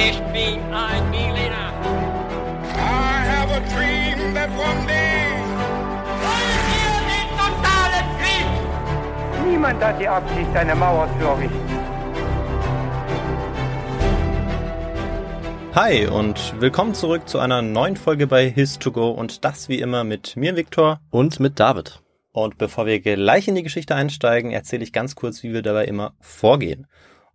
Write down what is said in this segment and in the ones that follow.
Ich bin ein Berliner. I have a dream that one day. Wollen wir den totalen Krieg? Niemand hat die Absicht, eine Mauer zu errichten. Hi und willkommen zurück zu einer neuen Folge bei His2Go und das wie immer mit mir, Viktor. Und mit David. Und bevor wir gleich in die Geschichte einsteigen, erzähle ich ganz kurz, wie wir dabei immer vorgehen.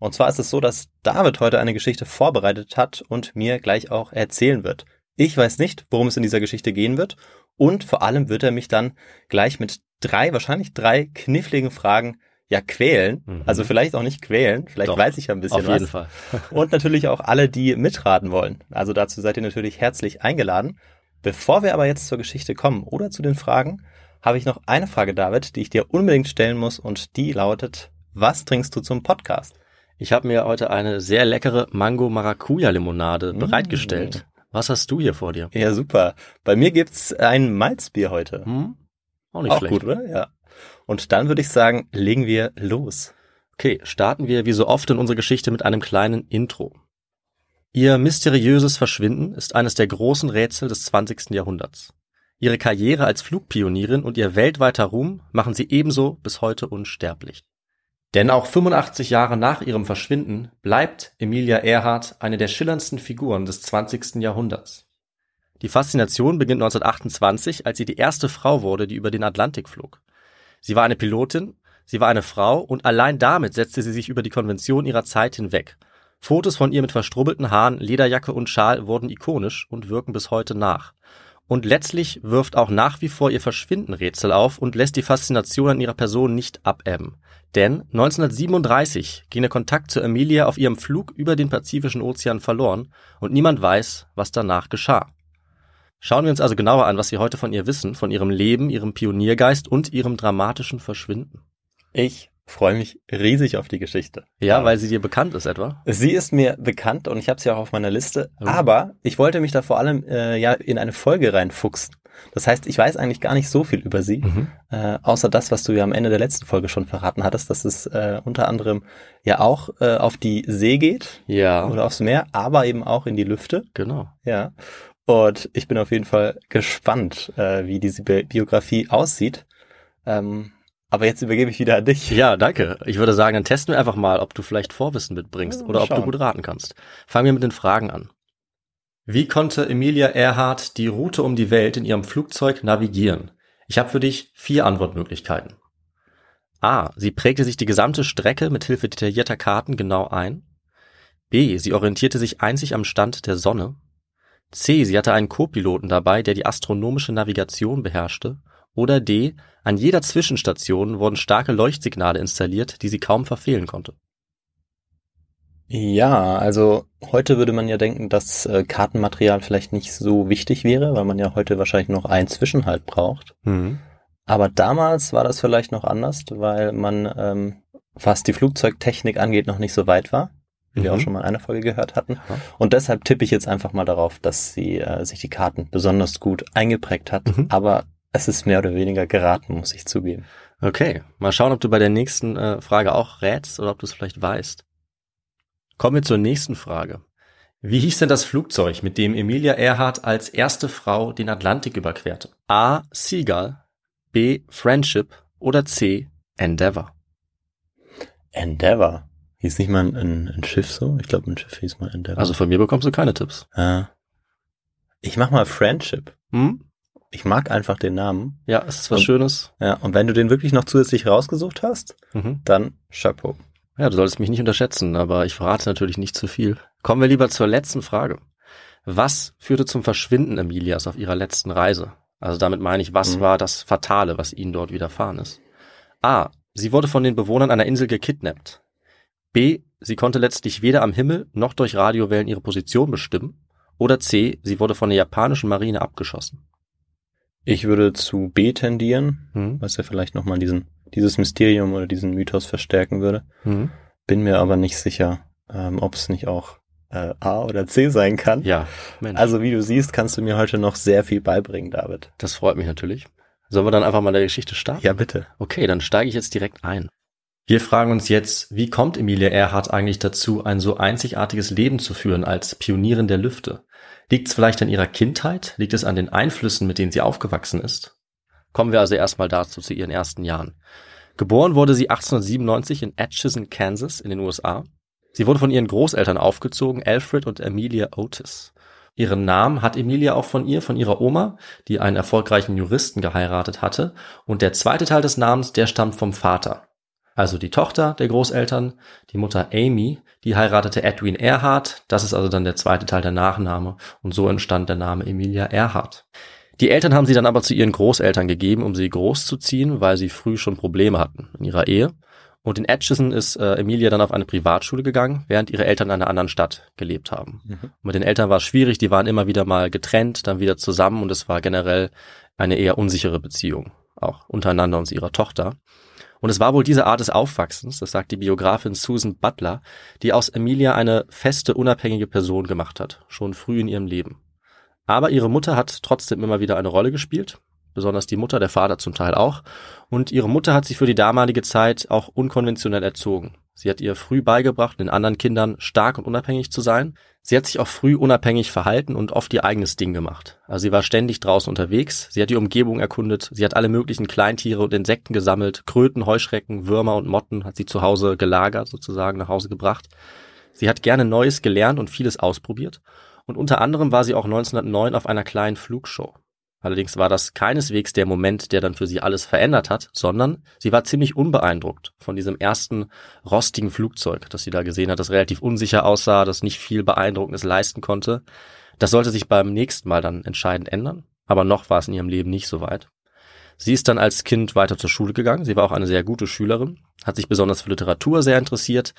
Und zwar ist es so, dass David heute eine Geschichte vorbereitet hat und mir gleich auch erzählen wird. Ich weiß nicht, worum es in dieser Geschichte gehen wird und vor allem wird er mich dann gleich mit drei, wahrscheinlich drei kniffligen Fragen ja quälen. Mhm. Also vielleicht auch nicht quälen, vielleicht Doch, weiß ich ja ein bisschen Auf was. jeden Fall. Und natürlich auch alle, die mitraten wollen. Also dazu seid ihr natürlich herzlich eingeladen. Bevor wir aber jetzt zur Geschichte kommen oder zu den Fragen, habe ich noch eine Frage, David, die ich dir unbedingt stellen muss und die lautet, was trinkst du zum Podcast? Ich habe mir heute eine sehr leckere Mango-Maracuja-Limonade Mm. bereitgestellt. Was hast du hier vor dir? Ja, super. Bei mir gibt's ein Malzbier heute. Hm? Auch nicht Auch schlecht. gut, oder? Ja. Und dann würde ich sagen, legen wir los. Okay, starten wir wie so oft in unserer Geschichte mit einem kleinen Intro. Ihr mysteriöses Verschwinden ist eines der großen Rätsel des 20. Jahrhunderts. Ihre Karriere als Flugpionierin und ihr weltweiter Ruhm machen sie ebenso bis heute unsterblich. Denn auch 85 Jahre nach ihrem Verschwinden bleibt Emilia Earhart eine der schillerndsten Figuren des 20. Jahrhunderts. Die Faszination beginnt 1928, als sie die erste Frau wurde, die über den Atlantik flog. Sie war eine Pilotin, sie war eine Frau und allein damit setzte sie sich über die Konvention ihrer Zeit hinweg. Fotos von ihr mit verstrubbelten Haaren, Lederjacke und Schal wurden ikonisch und wirken bis heute nach. Und letztlich wirft auch nach wie vor ihr Verschwinden Rätsel auf und lässt die Faszination an ihrer Person nicht abebben. Denn 1937 ging der Kontakt zu Emilia auf ihrem Flug über den Pazifischen Ozean verloren und niemand weiß, was danach geschah. Schauen wir uns also genauer an, was wir heute von ihr wissen, von ihrem Leben, ihrem Pioniergeist und ihrem dramatischen Verschwinden. Ich freue mich riesig auf die Geschichte. Ja, weil sie dir bekannt ist etwa? Sie ist mir bekannt und ich habe sie auch auf meiner Liste. Oh. Aber ich wollte mich da vor allem äh, ja in eine Folge reinfuchsen. Das heißt, ich weiß eigentlich gar nicht so viel über sie, Mhm. äh, außer das, was du ja am Ende der letzten Folge schon verraten hattest, dass es äh, unter anderem ja auch äh, auf die See geht Ja, oder aufs Meer, aber eben auch in die Lüfte. genau. Ja. Und ich bin auf jeden Fall gespannt, äh, wie diese Bi Biografie aussieht. Ähm, aber jetzt übergebe ich wieder an dich. Ja, danke. Ich würde sagen, dann testen wir einfach mal, ob du vielleicht Vorwissen mitbringst Ja, oder ob du schauen. gut raten kannst. Fangen wir mit den Fragen an. Wie konnte Emilia Earhart die Route um die Welt in ihrem Flugzeug navigieren? Ich habe für dich vier Antwortmöglichkeiten. A. Sie prägte sich die gesamte Strecke mit Hilfe detaillierter Karten genau ein. B. Sie orientierte sich einzig am Stand der Sonne. C. Sie hatte einen Co-Piloten dabei, der die astronomische Navigation beherrschte. Oder D. An jeder Zwischenstation wurden starke Leuchtsignale installiert, die sie kaum verfehlen konnte. Ja, also heute würde man ja denken, dass äh, Kartenmaterial vielleicht nicht so wichtig wäre, weil man ja heute wahrscheinlich noch einen Zwischenhalt braucht. Aber damals war das vielleicht noch anders, weil man, ähm, was die Flugzeugtechnik angeht, noch nicht so weit war, wie wir Mhm. auch schon mal in einer Folge gehört hatten. Ja. Und deshalb tippe ich jetzt einfach mal darauf, dass sie äh, sich die Karten besonders gut eingeprägt hat. Mhm. Aber es ist mehr oder weniger geraten, muss ich zugeben. Okay, mal schauen, ob du bei der nächsten äh, Frage auch rätst oder ob du es vielleicht weißt. Kommen wir zur nächsten Frage. Wie hieß denn das Flugzeug, mit dem Emilia Earhart als erste Frau den Atlantik überquerte? A. Seagull, B. Friendship oder C. Endeavour? Endeavour. Hieß nicht mal ein, ein Schiff so? Ich glaube, ein Schiff hieß mal Endeavour. Also von mir bekommst du keine Tipps. Äh, ich mach mal Friendship. Hm? Ich mag einfach den Namen. Ja, es ist was Und- Schönes. Ja, und wenn du den wirklich noch zusätzlich rausgesucht hast, Mhm. dann Chapeau. Ja, du solltest mich nicht unterschätzen, aber ich verrate natürlich nicht zu viel. Kommen wir lieber zur letzten Frage. Was führte zum Verschwinden Emilias auf ihrer letzten Reise? Also damit meine ich, was Mhm. war das Fatale, was ihnen dort widerfahren ist? A. Sie wurde von den Bewohnern einer Insel gekidnappt. B. Sie konnte letztlich weder am Himmel noch durch Radiowellen ihre Position bestimmen. Oder C. Sie wurde von der japanischen Marine abgeschossen. Ich würde zu B tendieren, Hm? was ja vielleicht nochmal diesen, dieses Mysterium oder diesen Mythos verstärken würde. Hm? Bin mir aber nicht sicher, ähm, ob es nicht auch äh, A oder C sein kann. Ja, Mensch. Also wie du siehst, kannst du mir heute noch sehr viel beibringen, David. das freut mich natürlich. Sollen wir dann einfach mal der Geschichte starten? Ja, bitte. Okay, dann steige ich jetzt direkt ein. Wir fragen uns jetzt, wie kommt Emilia Earhart eigentlich dazu, ein so einzigartiges Leben zu führen als Pionierin der Lüfte? Liegt es vielleicht an ihrer Kindheit? Liegt es an den Einflüssen, mit denen sie aufgewachsen ist? Kommen wir also erstmal dazu zu ihren ersten Jahren. Geboren wurde sie 1897 in Atchison, Kansas in den USA. Sie wurde von ihren Großeltern aufgezogen, Alfred und Amelia Otis. Ihren Namen hat Emilia auch von ihr, von ihrer Oma, die einen erfolgreichen Juristen geheiratet hatte. Und der zweite Teil des Namens, der stammt vom Vater. Also die Tochter der Großeltern, die Mutter Amy, die heiratete Edwin Earhart. Das ist also dann der zweite Teil der Nachname. Und so entstand der Name Emilia Earhart. Die Eltern haben sie dann aber zu ihren Großeltern gegeben, um sie großzuziehen, weil sie früh schon Probleme hatten in ihrer Ehe. Und in Atchison ist äh, Emilia dann auf eine Privatschule gegangen, während ihre Eltern in einer anderen Stadt gelebt haben. Mhm. mit den Eltern war es schwierig, die waren immer wieder mal getrennt, dann wieder zusammen und es war generell eine eher unsichere Beziehung, auch untereinander und ihrer Tochter. Und es war wohl diese Art des Aufwachsens, das sagt die Biografin Susan Butler, die aus Emilia eine feste, unabhängige Person gemacht hat, schon früh in ihrem Leben. Aber ihre Mutter hat trotzdem immer wieder eine Rolle gespielt, besonders die Mutter, der Vater zum Teil auch. Und ihre Mutter hat sie für die damalige Zeit auch unkonventionell erzogen. Sie hat ihr früh beigebracht, den anderen Kindern stark und unabhängig zu sein. Sie hat sich auch früh unabhängig verhalten und oft ihr eigenes Ding gemacht. Also sie war ständig draußen unterwegs, sie hat die Umgebung erkundet, sie hat alle möglichen Kleintiere und Insekten gesammelt, Kröten, Heuschrecken, Würmer und Motten hat sie zu Hause gelagert, sozusagen nach Hause gebracht. Sie hat gerne Neues gelernt und vieles ausprobiert und unter anderem war sie auch 1909 auf einer kleinen Flugshow. Allerdings war das keineswegs der Moment, der dann für sie alles verändert hat, sondern sie war ziemlich unbeeindruckt von diesem ersten rostigen Flugzeug, das sie da gesehen hat, das relativ unsicher aussah, das nicht viel Beeindruckendes leisten konnte. Das sollte sich beim nächsten Mal dann entscheidend ändern, aber noch war es in ihrem Leben nicht so weit. Sie ist dann als Kind weiter zur Schule gegangen. Sie war auch eine sehr gute Schülerin, hat sich besonders für Literatur sehr interessiert,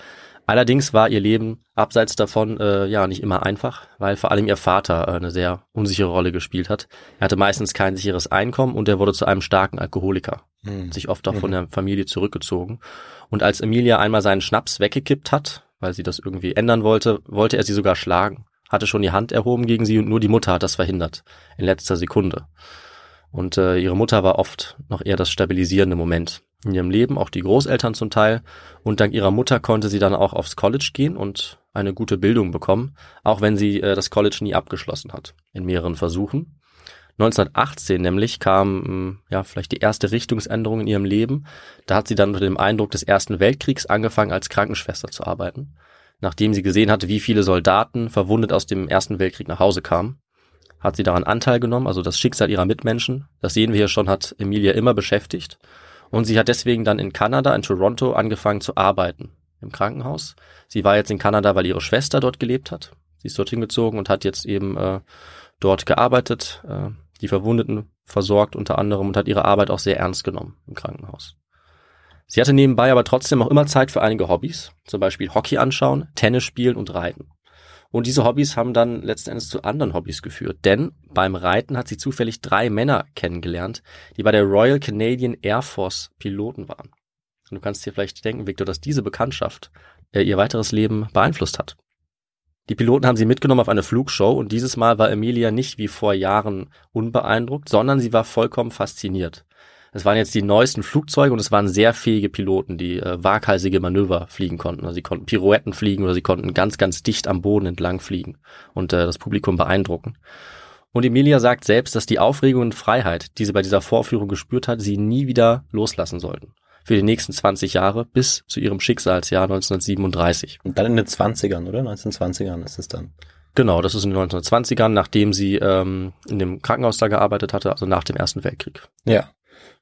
Allerdings war ihr Leben abseits davon äh, ja nicht immer einfach, weil vor allem ihr Vater äh, eine sehr unsichere Rolle gespielt hat. Er hatte meistens kein sicheres Einkommen und er wurde zu einem starken Alkoholiker, mhm. sich oft auch mhm. von der Familie zurückgezogen. Und als Emilia einmal seinen Schnaps weggekippt hat, weil sie das irgendwie ändern wollte, wollte er sie sogar schlagen, hatte schon die Hand erhoben gegen sie und nur die Mutter hat das verhindert, in letzter Sekunde. Und äh, ihre Mutter war oft noch eher das stabilisierende Moment in ihrem Leben, auch die Großeltern zum Teil. Und dank ihrer Mutter konnte sie dann auch aufs College gehen und eine gute Bildung bekommen, auch wenn sie äh, das College nie abgeschlossen hat, in mehreren Versuchen. 1918 nämlich kam hm, ja vielleicht die erste Richtungsänderung in ihrem Leben. Da hat sie dann unter dem Eindruck des Ersten Weltkriegs angefangen, als Krankenschwester zu arbeiten, nachdem sie gesehen hatte, wie viele Soldaten verwundet aus dem Ersten Weltkrieg nach Hause kamen. Hat sie daran Anteil genommen, also das Schicksal ihrer Mitmenschen. Das sehen wir hier schon, hat Emilia immer beschäftigt. Und sie hat deswegen dann in Kanada, in Toronto, angefangen zu arbeiten im Krankenhaus. Sie war jetzt in Kanada, weil ihre Schwester dort gelebt hat. Sie ist dorthin gezogen und hat jetzt eben äh, dort gearbeitet, äh, die Verwundeten versorgt unter anderem und hat ihre Arbeit auch sehr ernst genommen im Krankenhaus. Sie hatte nebenbei aber trotzdem auch immer Zeit für einige Hobbys, zum Beispiel Hockey anschauen, Tennis spielen und Reiten. Und diese Hobbys haben dann letzten Endes zu anderen Hobbys geführt, denn beim Reiten hat sie zufällig drei Männer kennengelernt, die bei der Royal Canadian Air Force Piloten waren. Und du kannst dir vielleicht denken, Victor, dass diese Bekanntschaft äh, ihr weiteres Leben beeinflusst hat. Die Piloten haben sie mitgenommen auf eine Flugshow und dieses Mal war Emilia nicht wie vor Jahren unbeeindruckt, sondern sie war vollkommen fasziniert. Es waren jetzt die neuesten Flugzeuge und es waren sehr fähige Piloten, die äh, waghalsige Manöver fliegen konnten. Also sie konnten Pirouetten fliegen oder sie konnten ganz, ganz dicht am Boden entlang fliegen und äh, das Publikum beeindrucken. Und Emilia sagt selbst, dass die Aufregung und Freiheit, die sie bei dieser Vorführung gespürt hat, sie nie wieder loslassen sollten. Für die nächsten 20 Jahre bis zu ihrem Schicksalsjahr 1937. Und dann in den 20ern, oder? 1920ern ist es dann. Genau, das ist in den 1920ern, nachdem sie ähm, in dem Krankenhaus da gearbeitet hatte, also nach dem Ersten Weltkrieg. Ja.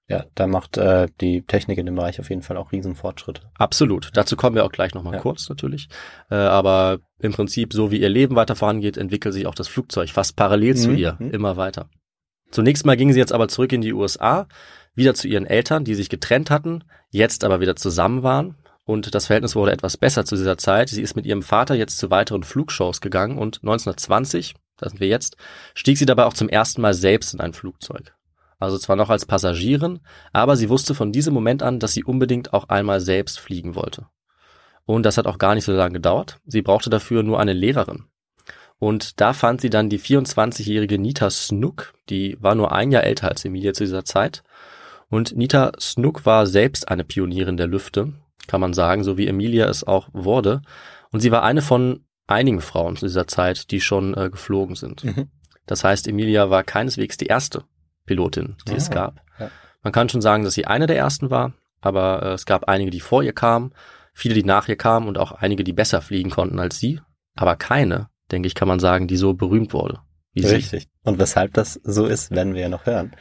Ja, da macht äh, die Technik in dem Bereich auf jeden Fall auch Riesenfortschritte. Absolut. Dazu kommen wir auch gleich nochmal ja. kurz natürlich. Äh, aber im Prinzip, so wie ihr Leben weiter vorangeht, entwickelt sich auch das Flugzeug fast parallel mhm. zu ihr mhm. immer weiter. Zunächst mal gingen sie jetzt aber zurück in die USA, wieder zu ihren Eltern, die sich getrennt hatten, jetzt aber wieder zusammen waren. Und das Verhältnis wurde etwas besser zu dieser Zeit. Sie ist mit ihrem Vater jetzt zu weiteren Flugshows gegangen und 1920, da sind wir jetzt, stieg sie dabei auch zum ersten Mal selbst in ein Flugzeug also zwar noch als Passagierin, aber sie wusste von diesem Moment an, dass sie unbedingt auch einmal selbst fliegen wollte. Und das hat auch gar nicht so lange gedauert. Sie brauchte dafür nur eine Lehrerin. Und da fand sie dann die 24-jährige Nita Snook, die war nur ein Jahr älter als Emilia zu dieser Zeit. Und Nita Snook war selbst eine Pionierin der Lüfte. kann man sagen, so wie Emilia es auch wurde. Und sie war eine von einigen Frauen zu dieser Zeit, die schon äh, geflogen sind. Mhm. Das heißt, Emilia war keineswegs die erste Pilotin, die Ah, es gab. ja. Man kann schon sagen, dass sie eine der ersten war, aber äh, es gab einige, die vor ihr kamen, viele, die nach ihr kamen und auch einige, die besser fliegen konnten als sie, aber keine, denke ich, kann man sagen, die so berühmt wurde. Wie sie. Richtig. Und weshalb das so ist, werden wir ja noch hören.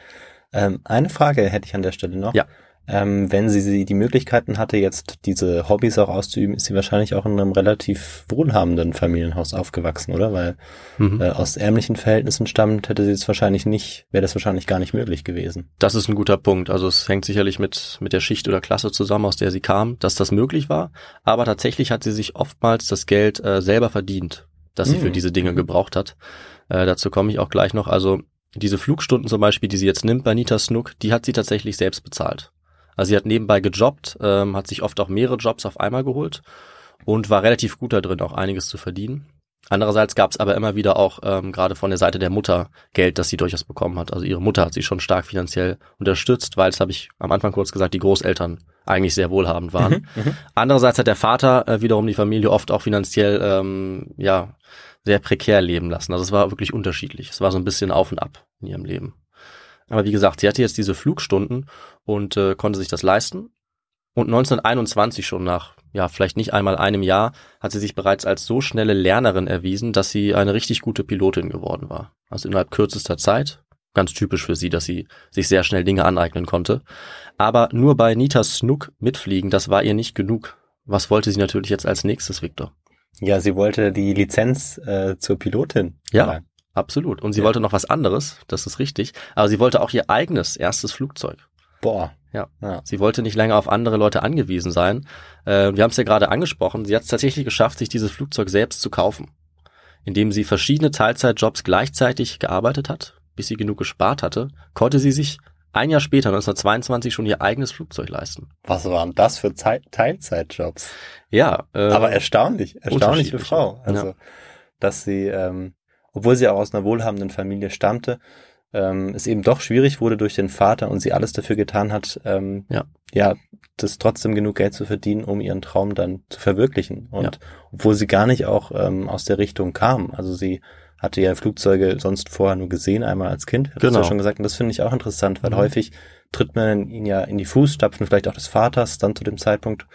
Ähm, eine Frage hätte ich an der Stelle noch. Ja. Ähm, wenn sie, sie die Möglichkeiten hatte, jetzt diese Hobbys auch auszuüben, ist sie wahrscheinlich auch in einem relativ wohlhabenden Familienhaus aufgewachsen, oder? Weil Mhm. äh, aus ärmlichen Verhältnissen stammt, hätte sie es wahrscheinlich nicht, wäre das wahrscheinlich gar nicht möglich gewesen. Das ist ein guter Punkt. Also es hängt sicherlich mit, mit der Schicht oder Klasse zusammen, aus der sie kam, dass das möglich war. Aber tatsächlich hat sie sich oftmals das Geld äh, selber verdient, das sie Mhm. für diese Dinge gebraucht hat. Äh, dazu komme ich auch gleich noch. Also diese Flugstunden zum Beispiel, die sie jetzt nimmt bei Nita Snook, die hat sie tatsächlich selbst bezahlt. Also sie hat nebenbei gejobbt, ähm, hat sich oft auch mehrere Jobs auf einmal geholt und war relativ gut da drin, auch einiges zu verdienen. Andererseits gab es aber immer wieder auch ähm, gerade von der Seite der Mutter Geld, das sie durchaus bekommen hat. Also ihre Mutter hat sie schon stark finanziell unterstützt, weil, das habe ich am Anfang kurz gesagt, die Großeltern eigentlich sehr wohlhabend waren. Mhm. Andererseits hat der Vater äh, wiederum die Familie oft auch finanziell ähm, ja sehr prekär leben lassen. Also es war wirklich unterschiedlich. Es war so ein bisschen auf und ab in ihrem Leben. Aber wie gesagt, sie hatte jetzt diese Flugstunden und äh, konnte sich das leisten. Und 1921 schon nach, ja, vielleicht nicht einmal einem Jahr, hat sie sich bereits als so schnelle Lernerin erwiesen, dass sie eine richtig gute Pilotin geworden war. Also innerhalb kürzester Zeit. Ganz typisch für sie, dass sie sich sehr schnell Dinge aneignen konnte. Aber nur bei Nita Snook mitfliegen, das war ihr nicht genug. Was wollte sie natürlich jetzt als nächstes, Victor? Ja, sie wollte die Lizenz äh, zur Pilotin. Ja. erlangen. Absolut. Und sie Ja. wollte noch was anderes, das ist richtig. Aber sie wollte auch ihr eigenes erstes Flugzeug. Boah. Ja. ja. Sie wollte nicht länger auf andere Leute angewiesen sein. Äh, wir haben es ja gerade angesprochen. Sie hat es tatsächlich geschafft, sich dieses Flugzeug selbst zu kaufen, indem sie verschiedene Teilzeitjobs gleichzeitig gearbeitet hat, bis sie genug gespart hatte, konnte sie sich ein Jahr später, 1922, schon ihr eigenes Flugzeug leisten. Was waren das für Zeit Teilzeitjobs? Ja, äh, Aber erstaunlich, erstaunliche Frau. Also, Ja. dass sie, ähm, obwohl sie auch aus einer wohlhabenden Familie stammte, ähm, es eben doch schwierig wurde durch den Vater und sie alles dafür getan hat, ähm, Ja. ja, das trotzdem genug Geld zu verdienen, um ihren Traum dann zu verwirklichen. Und Ja. obwohl sie gar nicht auch ähm, aus der Richtung kam. Also sie hatte ja Flugzeuge sonst vorher nur gesehen, einmal als Kind, du Genau. ja schon gesagt. Und das finde ich auch interessant, weil Mhm. häufig tritt man ihn ja in die Fußstapfen, vielleicht auch des Vaters dann zu dem Zeitpunkt,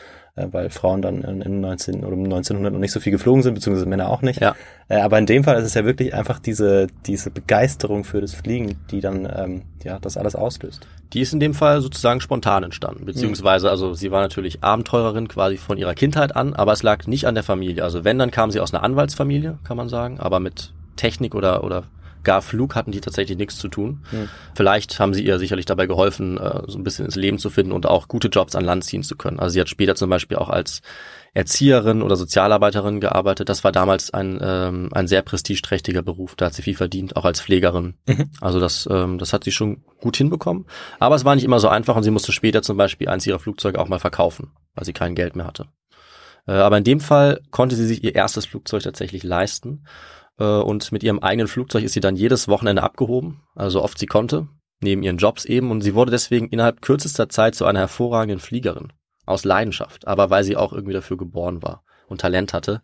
weil Frauen dann in, in 19 oder um 1900 noch nicht so viel geflogen sind, beziehungsweise Männer auch nicht. Ja. Äh, aber in dem Fall ist es ja wirklich einfach diese, diese Begeisterung für das Fliegen, die dann, ähm, ja, das alles auslöst. Die ist in dem Fall sozusagen spontan entstanden, beziehungsweise, also sie war natürlich Abenteurerin quasi von ihrer Kindheit an, aber es lag nicht an der Familie. Also wenn, dann kam sie aus einer Anwaltsfamilie, kann man sagen, aber mit Technik oder, oder gar Flug hatten die tatsächlich nichts zu tun. Hm. Vielleicht haben sie ihr sicherlich dabei geholfen, äh, so ein bisschen ins Leben zu finden und auch gute Jobs an Land ziehen zu können. Also sie hat später zum Beispiel auch als Erzieherin oder Sozialarbeiterin gearbeitet. Das war damals ein, ähm, ein sehr prestigeträchtiger Beruf. Da hat sie viel verdient, auch als Pflegerin. Mhm. Also das, ähm, das hat sie schon gut hinbekommen. Aber es war nicht immer so einfach und sie musste später zum Beispiel eins ihrer Flugzeuge auch mal verkaufen, weil sie kein Geld mehr hatte. Äh, aber in dem Fall konnte sie sich ihr erstes Flugzeug tatsächlich leisten. Äh, und mit ihrem eigenen Flugzeug ist sie dann jedes Wochenende abgehoben, also so oft sie konnte, neben ihren Jobs eben. Und sie wurde deswegen innerhalb kürzester Zeit zu einer hervorragenden Fliegerin. Aus Leidenschaft, aber weil sie auch irgendwie dafür geboren war und Talent hatte.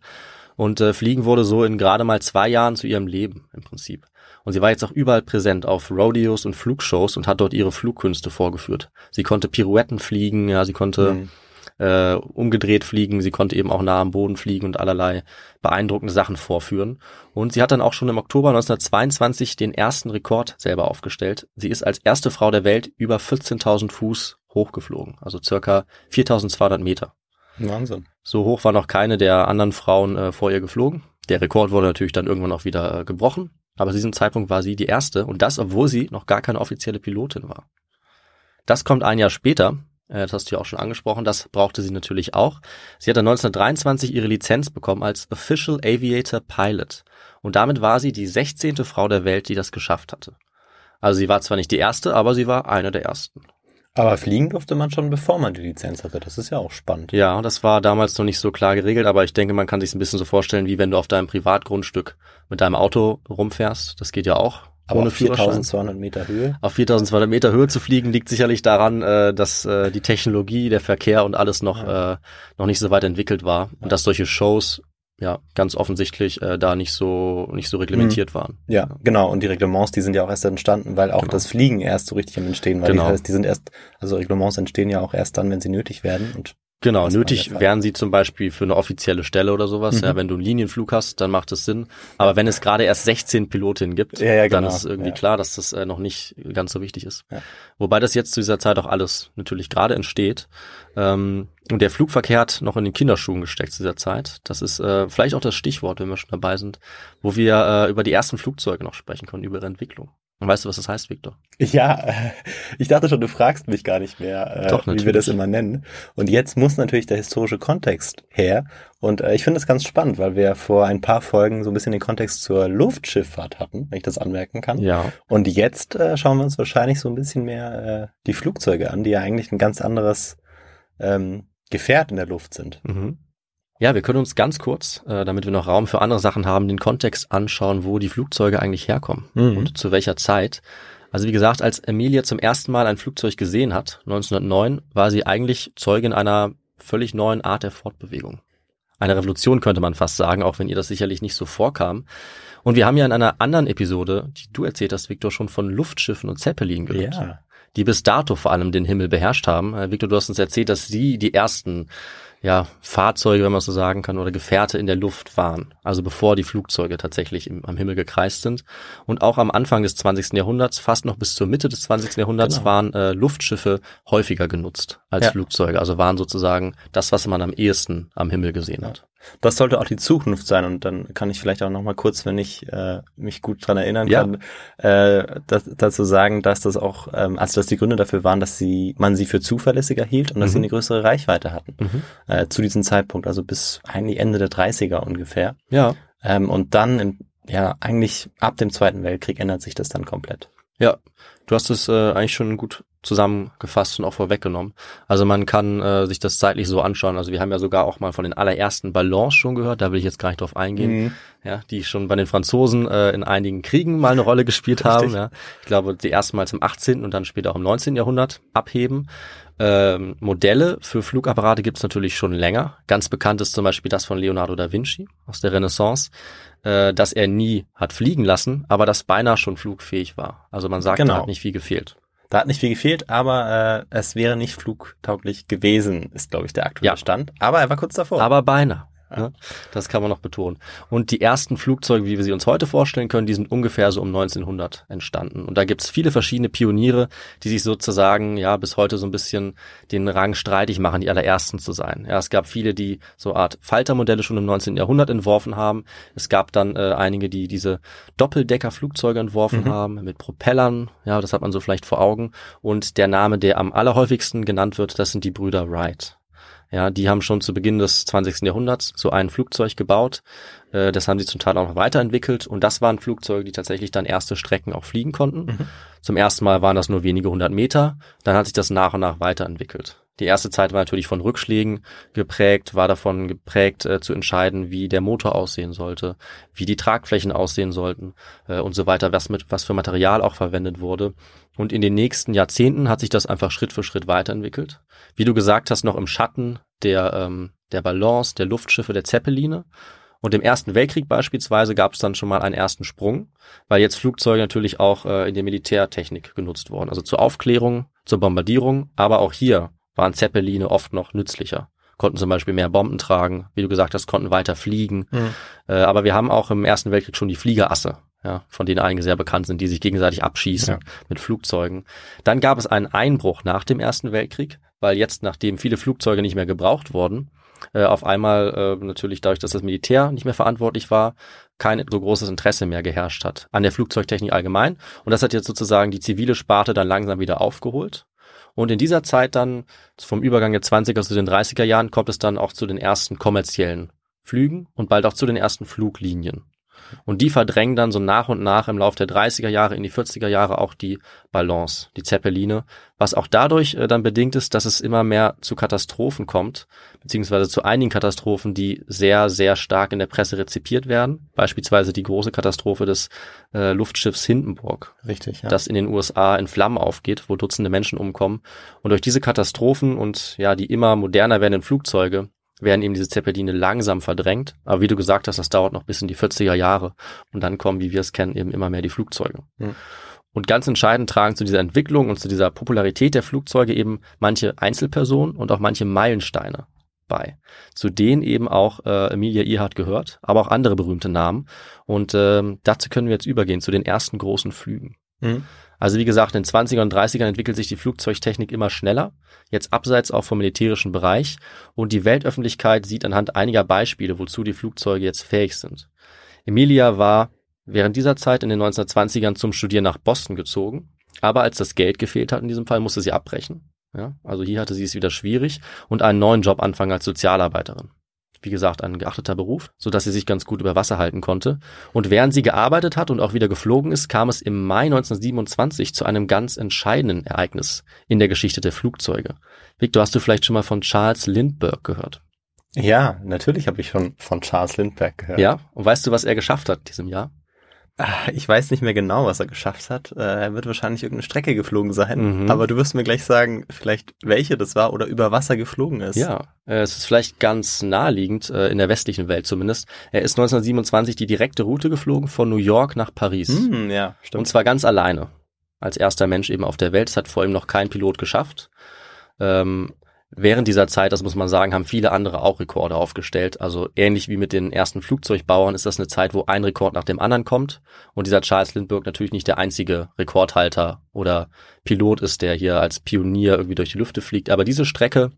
Und äh, Fliegen wurde so in gerade mal zwei Jahren zu ihrem Leben im Prinzip. Und sie war jetzt auch überall präsent auf Rodeos und Flugshows und hat dort ihre Flugkünste vorgeführt. Sie konnte Pirouetten fliegen, ja, sie konnte Mhm. Äh, umgedreht fliegen, sie konnte eben auch nah am Boden fliegen und allerlei beeindruckende Sachen vorführen. Und sie hat dann auch schon im Oktober 1922 den ersten Rekord selber aufgestellt. Sie ist als erste Frau der Welt über 14.000 Fuß hochgeflogen, also circa 4.200 Meter. Wahnsinn. So hoch war noch keine der anderen Frauen äh, vor ihr geflogen. Der Rekord wurde natürlich dann irgendwann auch wieder äh, gebrochen. Aber zu diesem Zeitpunkt war sie die erste und das, obwohl sie noch gar keine offizielle Pilotin war. Das kommt ein Jahr später. Äh, das hast du ja auch schon angesprochen. Das brauchte sie natürlich auch. Sie hat dann 1923 ihre Lizenz bekommen als Official Aviator Pilot. Und damit war sie die 16. Frau der Welt, die das geschafft hatte. Also sie war zwar nicht die erste, aber sie war eine der ersten. Aber fliegen durfte man schon, bevor man die Lizenz hatte. Das ist ja auch spannend. Ja, das war damals noch nicht so klar geregelt, aber ich denke, man kann sich ein bisschen so vorstellen, wie wenn du auf deinem Privatgrundstück mit deinem Auto rumfährst. Das geht ja auch. Aber ohne auf Führerschein. 4200 Meter Höhe. Auf 4200 Meter Höhe zu fliegen liegt sicherlich daran, äh, dass äh, die Technologie, der Verkehr und alles noch äh, noch nicht so weit entwickelt war und dass solche Shows ja ganz offensichtlich äh, da nicht so nicht so reglementiert waren. Ja, genau. Und die Reglements, die sind ja auch erst entstanden, weil auch Genau. das Fliegen erst so richtig am Entstehen war. Genau. Das heißt, die sind erst, also Reglements entstehen ja auch erst dann, wenn sie nötig werden. Und Genau, Das nötig wären sie zum Beispiel für eine offizielle Stelle oder sowas. Mhm. Ja, wenn du einen Linienflug hast, dann macht es Sinn. Aber wenn es gerade erst 16 Pilotinnen gibt, Ja, ja, dann genau. ist es irgendwie klar, dass das äh, noch nicht ganz so wichtig ist. Wobei das jetzt zu dieser Zeit auch alles natürlich gerade entsteht. Ähm, und der Flugverkehr hat noch in den Kinderschuhen gesteckt zu dieser Zeit. Das ist äh, vielleicht auch das Stichwort, wenn wir schon dabei sind, wo wir äh, über die ersten Flugzeuge noch sprechen können, über ihre Entwicklung. Und weißt du, was das heißt, Victor? ja, ich dachte schon, du fragst mich gar nicht mehr, äh, Doch, wie wir das immer nennen. Und jetzt muss natürlich der historische Kontext her. Und äh, ich finde das ganz spannend, weil wir vor ein paar Folgen so ein bisschen den Kontext zur Luftschifffahrt hatten, wenn ich das anmerken kann. Ja. Und jetzt äh, schauen wir uns wahrscheinlich so ein bisschen mehr die Flugzeuge an, die ja eigentlich ein ganz anderes ähm, Gefährt in der Luft sind. Mhm. Ja, wir können uns ganz kurz, äh, damit wir noch Raum für andere Sachen haben, den Kontext anschauen, wo die Flugzeuge eigentlich herkommen Mhm. und zu welcher Zeit. Also wie gesagt, als Emilia zum ersten Mal ein Flugzeug gesehen hat, 1909, war sie eigentlich Zeugin einer völlig neuen Art der Fortbewegung. Eine Revolution könnte man fast sagen, auch wenn ihr das sicherlich nicht so vorkam. Und wir haben ja in einer anderen Episode, die du erzählt hast, Victor, schon von Luftschiffen und Zeppelin gehört Ja. die bis dato vor allem den Himmel beherrscht haben. Äh, Victor, du hast uns erzählt, dass sie die ersten ja, Fahrzeuge, wenn man so sagen kann, oder Gefährte in der Luft waren. Also bevor die Flugzeuge tatsächlich im, am Himmel gekreist sind. Und auch am Anfang des 20. Jahrhunderts, fast noch bis zur Mitte des 20. Jahrhunderts, Genau. waren äh, Luftschiffe häufiger genutzt als Ja. Flugzeuge. Also waren sozusagen das, was man am ehesten am Himmel gesehen hat. Das sollte auch die Zukunft sein und dann kann ich vielleicht auch noch mal kurz, wenn ich äh, mich gut dran erinnern Ja. kann, äh, das, dazu sagen, dass das auch, ähm, also dass die Gründe dafür waren, dass sie man sie für zuverlässiger hielt und dass sie Mhm. eine größere Reichweite hatten Mhm. äh, zu diesem Zeitpunkt, also bis eigentlich Ende der 30er ungefähr. Ja. Ähm, und dann, in, ja, eigentlich ab dem Zweiten Weltkrieg ändert sich das dann komplett. Ja, du hast es äh, eigentlich schon gut zusammengefasst und auch vorweggenommen. Also man kann äh, sich das zeitlich so anschauen. Also wir haben ja sogar auch mal von den allerersten Ballons schon gehört, da will ich jetzt gar nicht drauf eingehen, Mhm. ja, die schon bei den Franzosen äh, in einigen Kriegen mal eine Rolle gespielt haben. Ja. Ich glaube, die erstmals im 18. und dann später auch im 19. Jahrhundert abheben. Ähm, Modelle für Flugapparate gibt es natürlich schon länger. Ganz bekannt ist zum Beispiel das von Leonardo da Vinci aus der Renaissance, äh, dass er nie hat fliegen lassen, aber das beinahe schon flugfähig war. Also man sagt, Genau. da hat nicht viel gefehlt. Da hat nicht viel gefehlt, aber äh, es wäre nicht flugtauglich gewesen, ist, glaube ich, der aktuelle Ja. Stand. Aber er war kurz davor. Aber beinahe. Ne? Das kann man noch betonen. Und die ersten Flugzeuge, wie wir sie uns heute vorstellen können, die sind ungefähr so um 1900 entstanden. Und da gibt es viele verschiedene Pioniere, die sich sozusagen ja bis heute so ein bisschen den Rang streitig machen, die allerersten zu sein. Ja, es gab viele, die so Art Faltermodelle schon im 19. Jahrhundert entworfen haben. Es gab dann äh, einige, die diese Doppeldecker-Flugzeuge entworfen Mhm. haben mit Propellern. Ja, das hat man so vielleicht vor Augen. Und der Name, der am allerhäufigsten genannt wird, das sind die Brüder Wright. Ja, die haben schon zu Beginn des 20. Jahrhunderts so ein Flugzeug gebaut. Äh, das haben sie zum Teil auch noch weiterentwickelt. Und das waren Flugzeuge, die tatsächlich dann erste Strecken auch fliegen konnten. Mhm. Zum ersten Mal waren das nur wenige hundert Meter. Dann hat sich das nach und nach weiterentwickelt. Die erste Zeit war natürlich von Rückschlägen geprägt, war davon geprägt äh, zu entscheiden, wie der Motor aussehen sollte, wie die Tragflächen aussehen sollten äh, und so weiter, was mit was für Material auch verwendet wurde. Und in den nächsten Jahrzehnten hat sich das einfach Schritt für Schritt weiterentwickelt. Wie du gesagt hast, noch im Schatten der ähm, der Ballons, der Luftschiffe, der Zeppeline. Und im Ersten Weltkrieg beispielsweise gab es dann schon mal einen ersten Sprung, weil jetzt Flugzeuge natürlich auch äh, in der Militärtechnik genutzt wurden. Also zur Aufklärung, zur Bombardierung, aber auch hier waren Zeppeline oft noch nützlicher. Konnten zum Beispiel mehr Bomben tragen, wie du gesagt hast, konnten weiter fliegen. Mhm. Äh, aber wir haben auch im Ersten Weltkrieg schon die Fliegerasse, ja, von denen einige sehr bekannt sind, die sich gegenseitig abschießen Ja. mit Flugzeugen. Dann gab es einen Einbruch nach dem Ersten Weltkrieg, weil jetzt, nachdem viele Flugzeuge nicht mehr gebraucht wurden, äh, auf einmal äh, natürlich dadurch, dass das Militär nicht mehr verantwortlich war, kein so großes Interesse mehr geherrscht hat an der Flugzeugtechnik allgemein. Und das hat jetzt sozusagen die zivile Sparte dann langsam wieder aufgeholt. Und in dieser Zeit dann, vom Übergang der 20er zu den 30er Jahren, kommt es dann auch zu den ersten kommerziellen Flügen und bald auch zu den ersten Fluglinien. Und die verdrängen dann so nach und nach im Laufe der 30er Jahre in die 40er Jahre auch die Ballons, die Zeppeline, was auch dadurch äh, dann bedingt ist, dass es immer mehr zu Katastrophen kommt, beziehungsweise zu einigen Katastrophen, die sehr, sehr stark in der Presse rezipiert werden. Beispielsweise die große Katastrophe des äh, Luftschiffs Hindenburg, Richtig, ja. das in den USA in Flammen aufgeht, wo Dutzende Menschen umkommen. Und durch diese Katastrophen und ja, die immer moderner werdenden Flugzeuge werden eben diese Zeppeline langsam verdrängt. Aber wie du gesagt hast, das dauert noch bis in die 40er Jahre. Und dann kommen, wie wir es kennen, eben immer mehr die Flugzeuge. Hm. Und ganz entscheidend tragen zu dieser Entwicklung und zu dieser Popularität der Flugzeuge eben manche Einzelpersonen und auch manche Meilensteine bei, zu denen eben auch äh, Emilia Earhart gehört, aber auch andere berühmte Namen. Und ähm, dazu können wir jetzt übergehen, zu den ersten großen Flügen. Mhm. Also wie gesagt, in den 20er und 30ern entwickelt sich die Flugzeugtechnik immer schneller, jetzt abseits auch vom militärischen Bereich und die Weltöffentlichkeit sieht anhand einiger Beispiele, wozu die Flugzeuge jetzt fähig sind. Emilia war während dieser Zeit in den 1920ern zum Studieren nach Boston gezogen, aber als das Geld gefehlt hat in diesem Fall, musste sie abbrechen. Ja, also hier hatte sie es wieder schwierig und einen neuen Job anfangen als Sozialarbeiterin wie gesagt, ein geachteter Beruf, so dass sie sich ganz gut über Wasser halten konnte. Und während sie gearbeitet hat und auch wieder geflogen ist, kam es im Mai 1927 zu einem ganz entscheidenden Ereignis in der Geschichte der Flugzeuge. Victor, hast du vielleicht schon mal von Charles Lindbergh gehört? Ja, natürlich habe ich schon von Charles Lindbergh gehört. Ja, und weißt du, was er geschafft hat diesem Jahr? Ich weiß nicht mehr genau, was er geschafft hat. Äh, Er wird wahrscheinlich irgendeine Strecke geflogen sein. Mhm. Aber du wirst mir gleich sagen, vielleicht welche das war oder über Wasser geflogen ist. Ja, äh, es ist vielleicht ganz naheliegend, äh, in der westlichen Welt zumindest. Er ist 1927 die direkte Route geflogen von New York nach Paris. Hm, ja, Und stimmt. zwar ganz alleine. Als erster Mensch eben auf der Welt. Das hat vor ihm noch kein Pilot geschafft. Ähm, während dieser Zeit, das muss man sagen, haben viele andere auch Rekorde aufgestellt. Also ähnlich wie mit den ersten Flugzeugbauern ist das eine Zeit, wo ein Rekord nach dem anderen kommt. Und dieser Charles Lindbergh natürlich nicht der einzige Rekordhalter oder Pilot ist, der hier als Pionier irgendwie durch die Lüfte fliegt. Aber diese Strecke,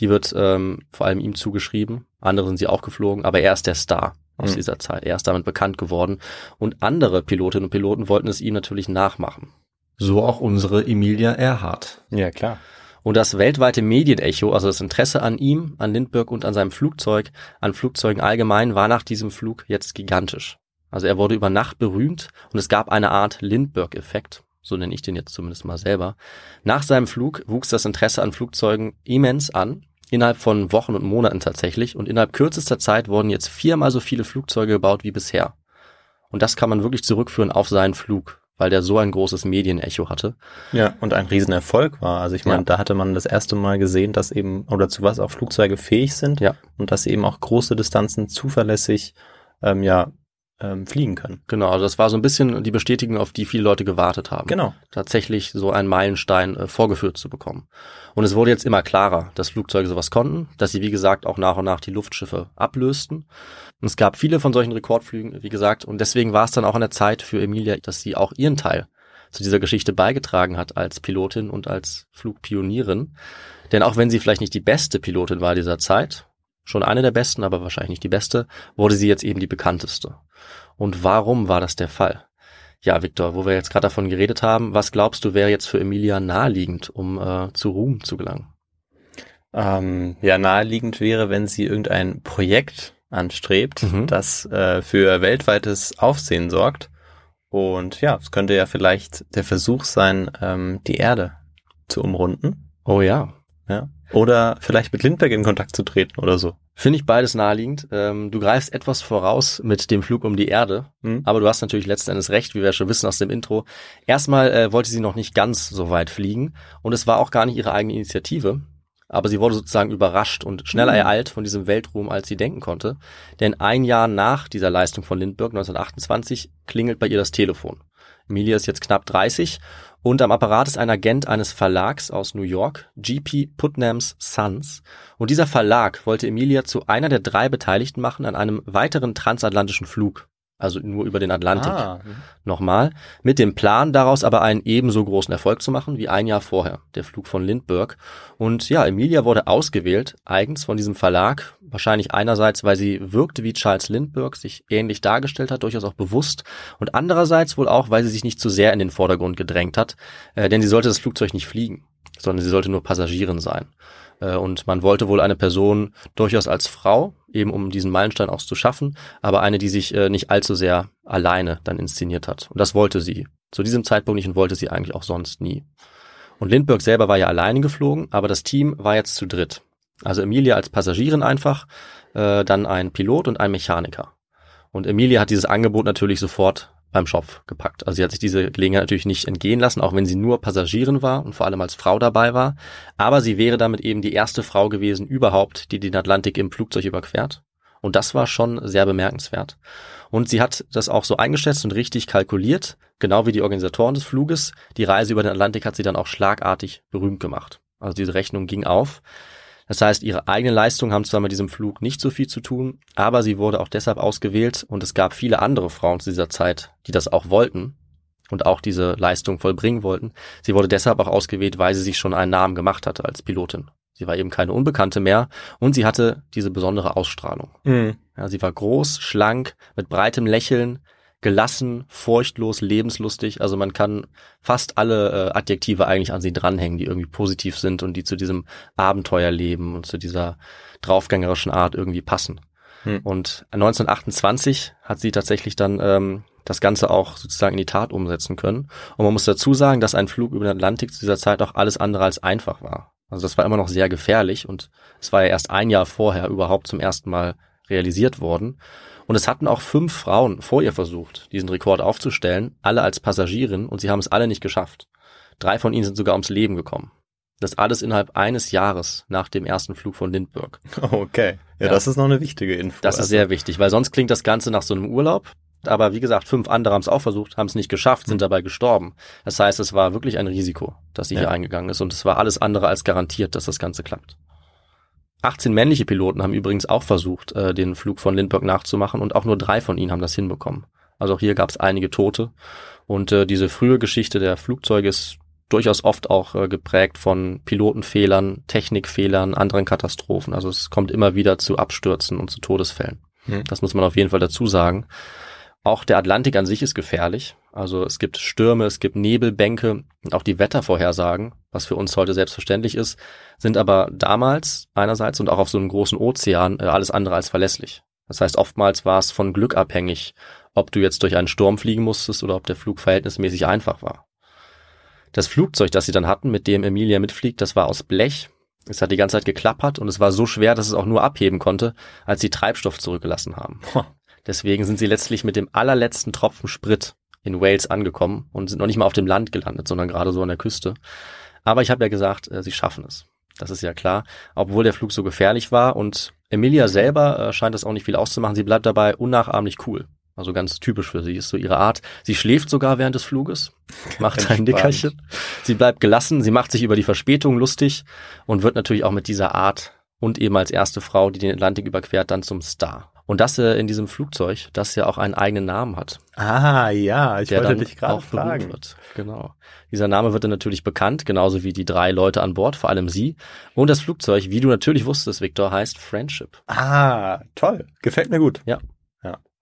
die wird ähm, vor allem ihm zugeschrieben. Andere sind sie auch geflogen, aber er ist der Star aus Mhm. dieser Zeit. Er ist damit bekannt geworden. Und andere Pilotinnen und Piloten wollten es ihm natürlich nachmachen. So auch unsere Emilia Earhart. Ja, klar. Und das weltweite Medienecho, also das Interesse an ihm, an Lindbergh und an seinem Flugzeug, an Flugzeugen allgemein, war nach diesem Flug jetzt gigantisch. Also er wurde über Nacht berühmt und es gab eine Art Lindbergh-Effekt. So nenne ich den jetzt zumindest mal selber. Nach seinem Flug wuchs das Interesse an Flugzeugen immens an. Innerhalb von Wochen und Monaten tatsächlich. Und innerhalb kürzester Zeit wurden jetzt viermal so viele Flugzeuge gebaut wie bisher. Und das kann man wirklich zurückführen auf seinen Flug, weil der so ein großes Medienecho hatte. Ja, und ein Riesenerfolg war. Also ich meine, Ja. da hatte man das erste Mal gesehen, dass eben, oder zu was auch Flugzeuge fähig sind Ja. und dass sie eben auch große Distanzen zuverlässig ähm, ja, ähm, fliegen können. Genau, also das war so ein bisschen die Bestätigung, auf die viele Leute gewartet haben. Genau. Tatsächlich so einen Meilenstein äh, vorgeführt zu bekommen. Und es wurde jetzt immer klarer, dass Flugzeuge sowas konnten, dass sie, wie gesagt, auch nach und nach die Luftschiffe ablösten. Und es gab viele von solchen Rekordflügen, wie gesagt, und deswegen war es dann auch an der Zeit für Emilia, dass sie auch ihren Teil zu dieser Geschichte beigetragen hat als Pilotin und als Flugpionierin. Denn auch wenn sie vielleicht nicht die beste Pilotin war dieser Zeit, schon eine der besten, aber wahrscheinlich nicht die beste, wurde sie jetzt eben die bekannteste. Und warum war das der Fall? Ja, Viktor, wo wir jetzt gerade davon geredet haben, was glaubst du wäre jetzt für Emilia naheliegend, um äh, zu Ruhm zu gelangen? Ähm, ja, naheliegend wäre, wenn sie irgendein Projekt anstrebt, Mhm. das äh, für weltweites Aufsehen sorgt. Und ja, es könnte ja vielleicht der Versuch sein, ähm, die Erde zu umrunden. Oh ja, Ja. Oder vielleicht mit Lindbergh in Kontakt zu treten oder so. finde ich beides naheliegend. Ähm, du greifst etwas voraus mit dem Flug um die Erde, Mhm. aber du hast natürlich letzten Endes recht, wie wir schon wissen aus dem Intro. Erstmal äh, wollte sie noch nicht ganz so weit fliegen und es war auch gar nicht ihre eigene Initiative. Aber sie wurde sozusagen überrascht und schneller Mhm. ereilt von diesem Weltruhm, als sie denken konnte. Denn ein Jahr nach dieser Leistung von Lindbergh, 1928, klingelt bei ihr das Telefon. Emilia ist jetzt knapp 30 und am Apparat ist ein Agent eines Verlags aus New York, GP Putnams Sons. Und dieser Verlag wollte Emilia zu einer der drei Beteiligten machen an einem weiteren transatlantischen Flug. Also nur über den Atlantik. Ah, mhm. Nochmal. Mit dem Plan, daraus aber einen ebenso großen Erfolg zu machen wie ein Jahr vorher, der Flug von Lindbergh. Und ja, Emilia wurde ausgewählt, eigens von diesem Verlag. Wahrscheinlich einerseits, weil sie wirkte wie Charles Lindbergh, sich ähnlich dargestellt hat, durchaus auch bewusst. Und andererseits wohl auch, weil sie sich nicht zu sehr in den Vordergrund gedrängt hat, äh, denn sie sollte das Flugzeug nicht fliegen. sondern sie sollte nur Passagierin sein. Äh, und man wollte wohl eine Person durchaus als Frau, eben um diesen Meilenstein auch zu schaffen, aber eine, die sich äh, nicht allzu sehr alleine dann inszeniert hat. Und das wollte sie zu diesem Zeitpunkt nicht und wollte sie eigentlich auch sonst nie. Und Lindbergh selber war ja alleine geflogen, aber das Team war jetzt zu dritt. Also Emilia als Passagierin einfach, äh, dann ein Pilot und ein Mechaniker. Und Emilia hat dieses Angebot natürlich sofort beim Schopf gepackt. Also sie hat sich diese Gelegenheit natürlich nicht entgehen lassen, auch wenn sie nur Passagierin war und vor allem als Frau dabei war. Aber sie wäre damit eben die erste Frau gewesen überhaupt, die den Atlantik im Flugzeug überquert. Und das war schon sehr bemerkenswert. Und sie hat das auch so eingeschätzt und richtig kalkuliert, genau wie die Organisatoren des Fluges. Die Reise über den Atlantik hat sie dann auch schlagartig berühmt gemacht. Also diese Rechnung ging auf. Das heißt, ihre eigenen Leistungen haben zwar mit diesem Flug nicht so viel zu tun, aber sie wurde auch deshalb ausgewählt und es gab viele andere Frauen zu dieser Zeit, die das auch wollten und auch diese Leistung vollbringen wollten. Sie wurde deshalb auch ausgewählt, weil sie sich schon einen Namen gemacht hatte als Pilotin. Sie war eben keine Unbekannte mehr und sie hatte diese besondere Ausstrahlung. Mhm. Ja, sie war groß, schlank, mit breitem Lächeln, gelassen, furchtlos, lebenslustig. Also man kann fast alle äh, Adjektive eigentlich an sie dranhängen, die irgendwie positiv sind und die zu diesem Abenteuerleben und zu dieser draufgängerischen Art irgendwie passen. Hm. Und 1928 hat sie tatsächlich dann ähm, das Ganze auch sozusagen in die Tat umsetzen können. Und man muss dazu sagen, dass ein Flug über den Atlantik zu dieser Zeit auch alles andere als einfach war. Also das war immer noch sehr gefährlich und es war ja erst ein Jahr vorher überhaupt zum ersten Mal realisiert worden. Und es hatten auch fünf Frauen vor ihr versucht, diesen Rekord aufzustellen, alle als Passagierin, und sie haben es alle nicht geschafft. Drei von ihnen sind sogar ums Leben gekommen. Das alles innerhalb eines Jahres nach dem ersten Flug von Lindbergh. Okay. Ja, ja. das ist noch eine wichtige Info. Das ist sehr wichtig, weil sonst klingt das Ganze nach so einem Urlaub. Aber wie gesagt, fünf andere haben es auch versucht, haben es nicht geschafft, sind hm. dabei gestorben. Das heißt, es war wirklich ein Risiko, dass sie ja. hier eingegangen ist. Und es war alles andere als garantiert, dass das Ganze klappt. 18 männliche Piloten haben übrigens auch versucht, äh, den Flug von Lindbergh nachzumachen und auch nur drei von ihnen haben das hinbekommen. Also auch hier gab es einige Tote. Und äh, diese frühe Geschichte der Flugzeuge ist durchaus oft auch äh, geprägt von Pilotenfehlern, Technikfehlern, anderen Katastrophen. Also es kommt immer wieder zu Abstürzen und zu Todesfällen. Hm. Das muss man auf jeden Fall dazu sagen. Auch der Atlantik an sich ist gefährlich. Also es gibt Stürme, es gibt Nebelbänke und auch die Wettervorhersagen, was für uns heute selbstverständlich ist, sind aber damals einerseits und auch auf so einem großen Ozean äh, alles andere als verlässlich. Das heißt, oftmals war es von Glück abhängig, ob du jetzt durch einen Sturm fliegen musstest oder ob der Flug verhältnismäßig einfach war. Das Flugzeug, das sie dann hatten, mit dem Emilia mitfliegt, das war aus Blech. Es hat die ganze Zeit geklappert und es war so schwer, dass es auch nur abheben konnte, als sie Treibstoff zurückgelassen haben. Deswegen sind sie letztlich mit dem allerletzten Tropfen Sprit in Wales angekommen und sind noch nicht mal auf dem Land gelandet, sondern gerade so an der Küste. Aber ich habe ja gesagt, äh, sie schaffen es. Das ist ja klar. Obwohl der Flug so gefährlich war und Emilia selber äh, scheint das auch nicht viel auszumachen. Sie bleibt dabei unnachahmlich cool. Also ganz typisch für sie ist so ihre Art. Sie schläft sogar während des Fluges, macht ein Nickerchen. Sie bleibt gelassen, sie macht sich über die Verspätung lustig und wird natürlich auch mit dieser Art und eben als erste Frau, die den Atlantik überquert, dann zum Star. Und das äh, in diesem Flugzeug, das ja auch einen eigenen Namen hat. Ah, ja, ich wollte dich gerade fragen. Wird. Genau. Dieser Name wird dann natürlich bekannt, genauso wie die drei Leute an Bord, vor allem sie. Und das Flugzeug, wie du natürlich wusstest, Victor, heißt Friendship. Ah, toll. Gefällt mir gut. Ja.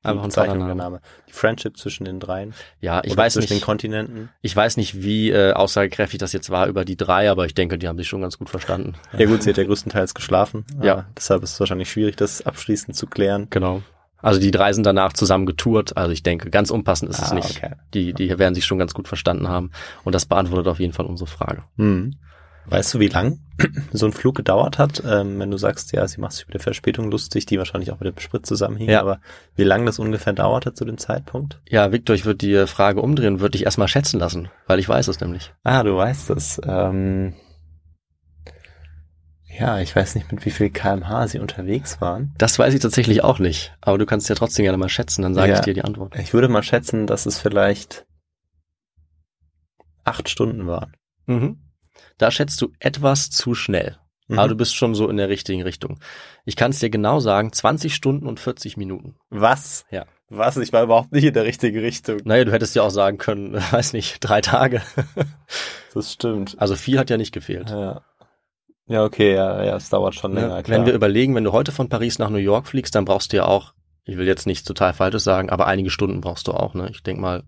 Einfach ein toller Name. Die Friendship zwischen den dreien. Ja, ich weiß zwischen nicht. den Kontinenten. Ich weiß nicht, wie äh, aussagekräftig das jetzt war über die drei, aber ich denke, die haben sich schon ganz gut verstanden. Ja gut, sie hat ja größtenteils geschlafen. Ja. Deshalb ist es wahrscheinlich schwierig, das abschließend zu klären. Genau. Also die drei sind danach zusammen getourt. Also ich denke, ganz unpassend ist ah, es nicht. Okay. Die, die werden sich schon ganz gut verstanden haben. Und das beantwortet auf jeden Fall unsere Frage. Mhm. Weißt du, wie lang so ein Flug gedauert hat? Ähm, wenn du sagst, ja, sie macht sich über die Verspätung lustig, die wahrscheinlich auch mit dem Sprit zusammenhing, ja. aber wie lang das ungefähr dauerte zu dem Zeitpunkt? Ja, Victor, ich würde die Frage umdrehen, würde dich erstmal schätzen lassen, weil ich weiß es nämlich. Ah, du weißt es. Ähm, ja, ich weiß nicht, mit wie viel kmh sie unterwegs waren. Das weiß ich tatsächlich auch nicht, aber du kannst ja trotzdem gerne mal schätzen, dann sage ja, ich dir die Antwort. Ich würde mal schätzen, dass es vielleicht acht Stunden waren. Mhm. Da schätzt du etwas zu schnell. Mhm. Aber du bist schon so in der richtigen Richtung. Ich kann es dir genau sagen, 20 Stunden und 40 Minuten. Was? Ja. Was? Ich war überhaupt nicht in der richtigen Richtung. Naja, du hättest ja auch sagen können, weiß nicht, drei Tage. das stimmt. Also viel hat ja nicht gefehlt. Ja. Ja, okay, ja, ja, es dauert schon länger. Ja, wenn wir überlegen, wenn du heute von Paris nach New York fliegst, dann brauchst du ja auch, ich will jetzt nicht total Falsches sagen, aber einige Stunden brauchst du auch, ne? Ich denk mal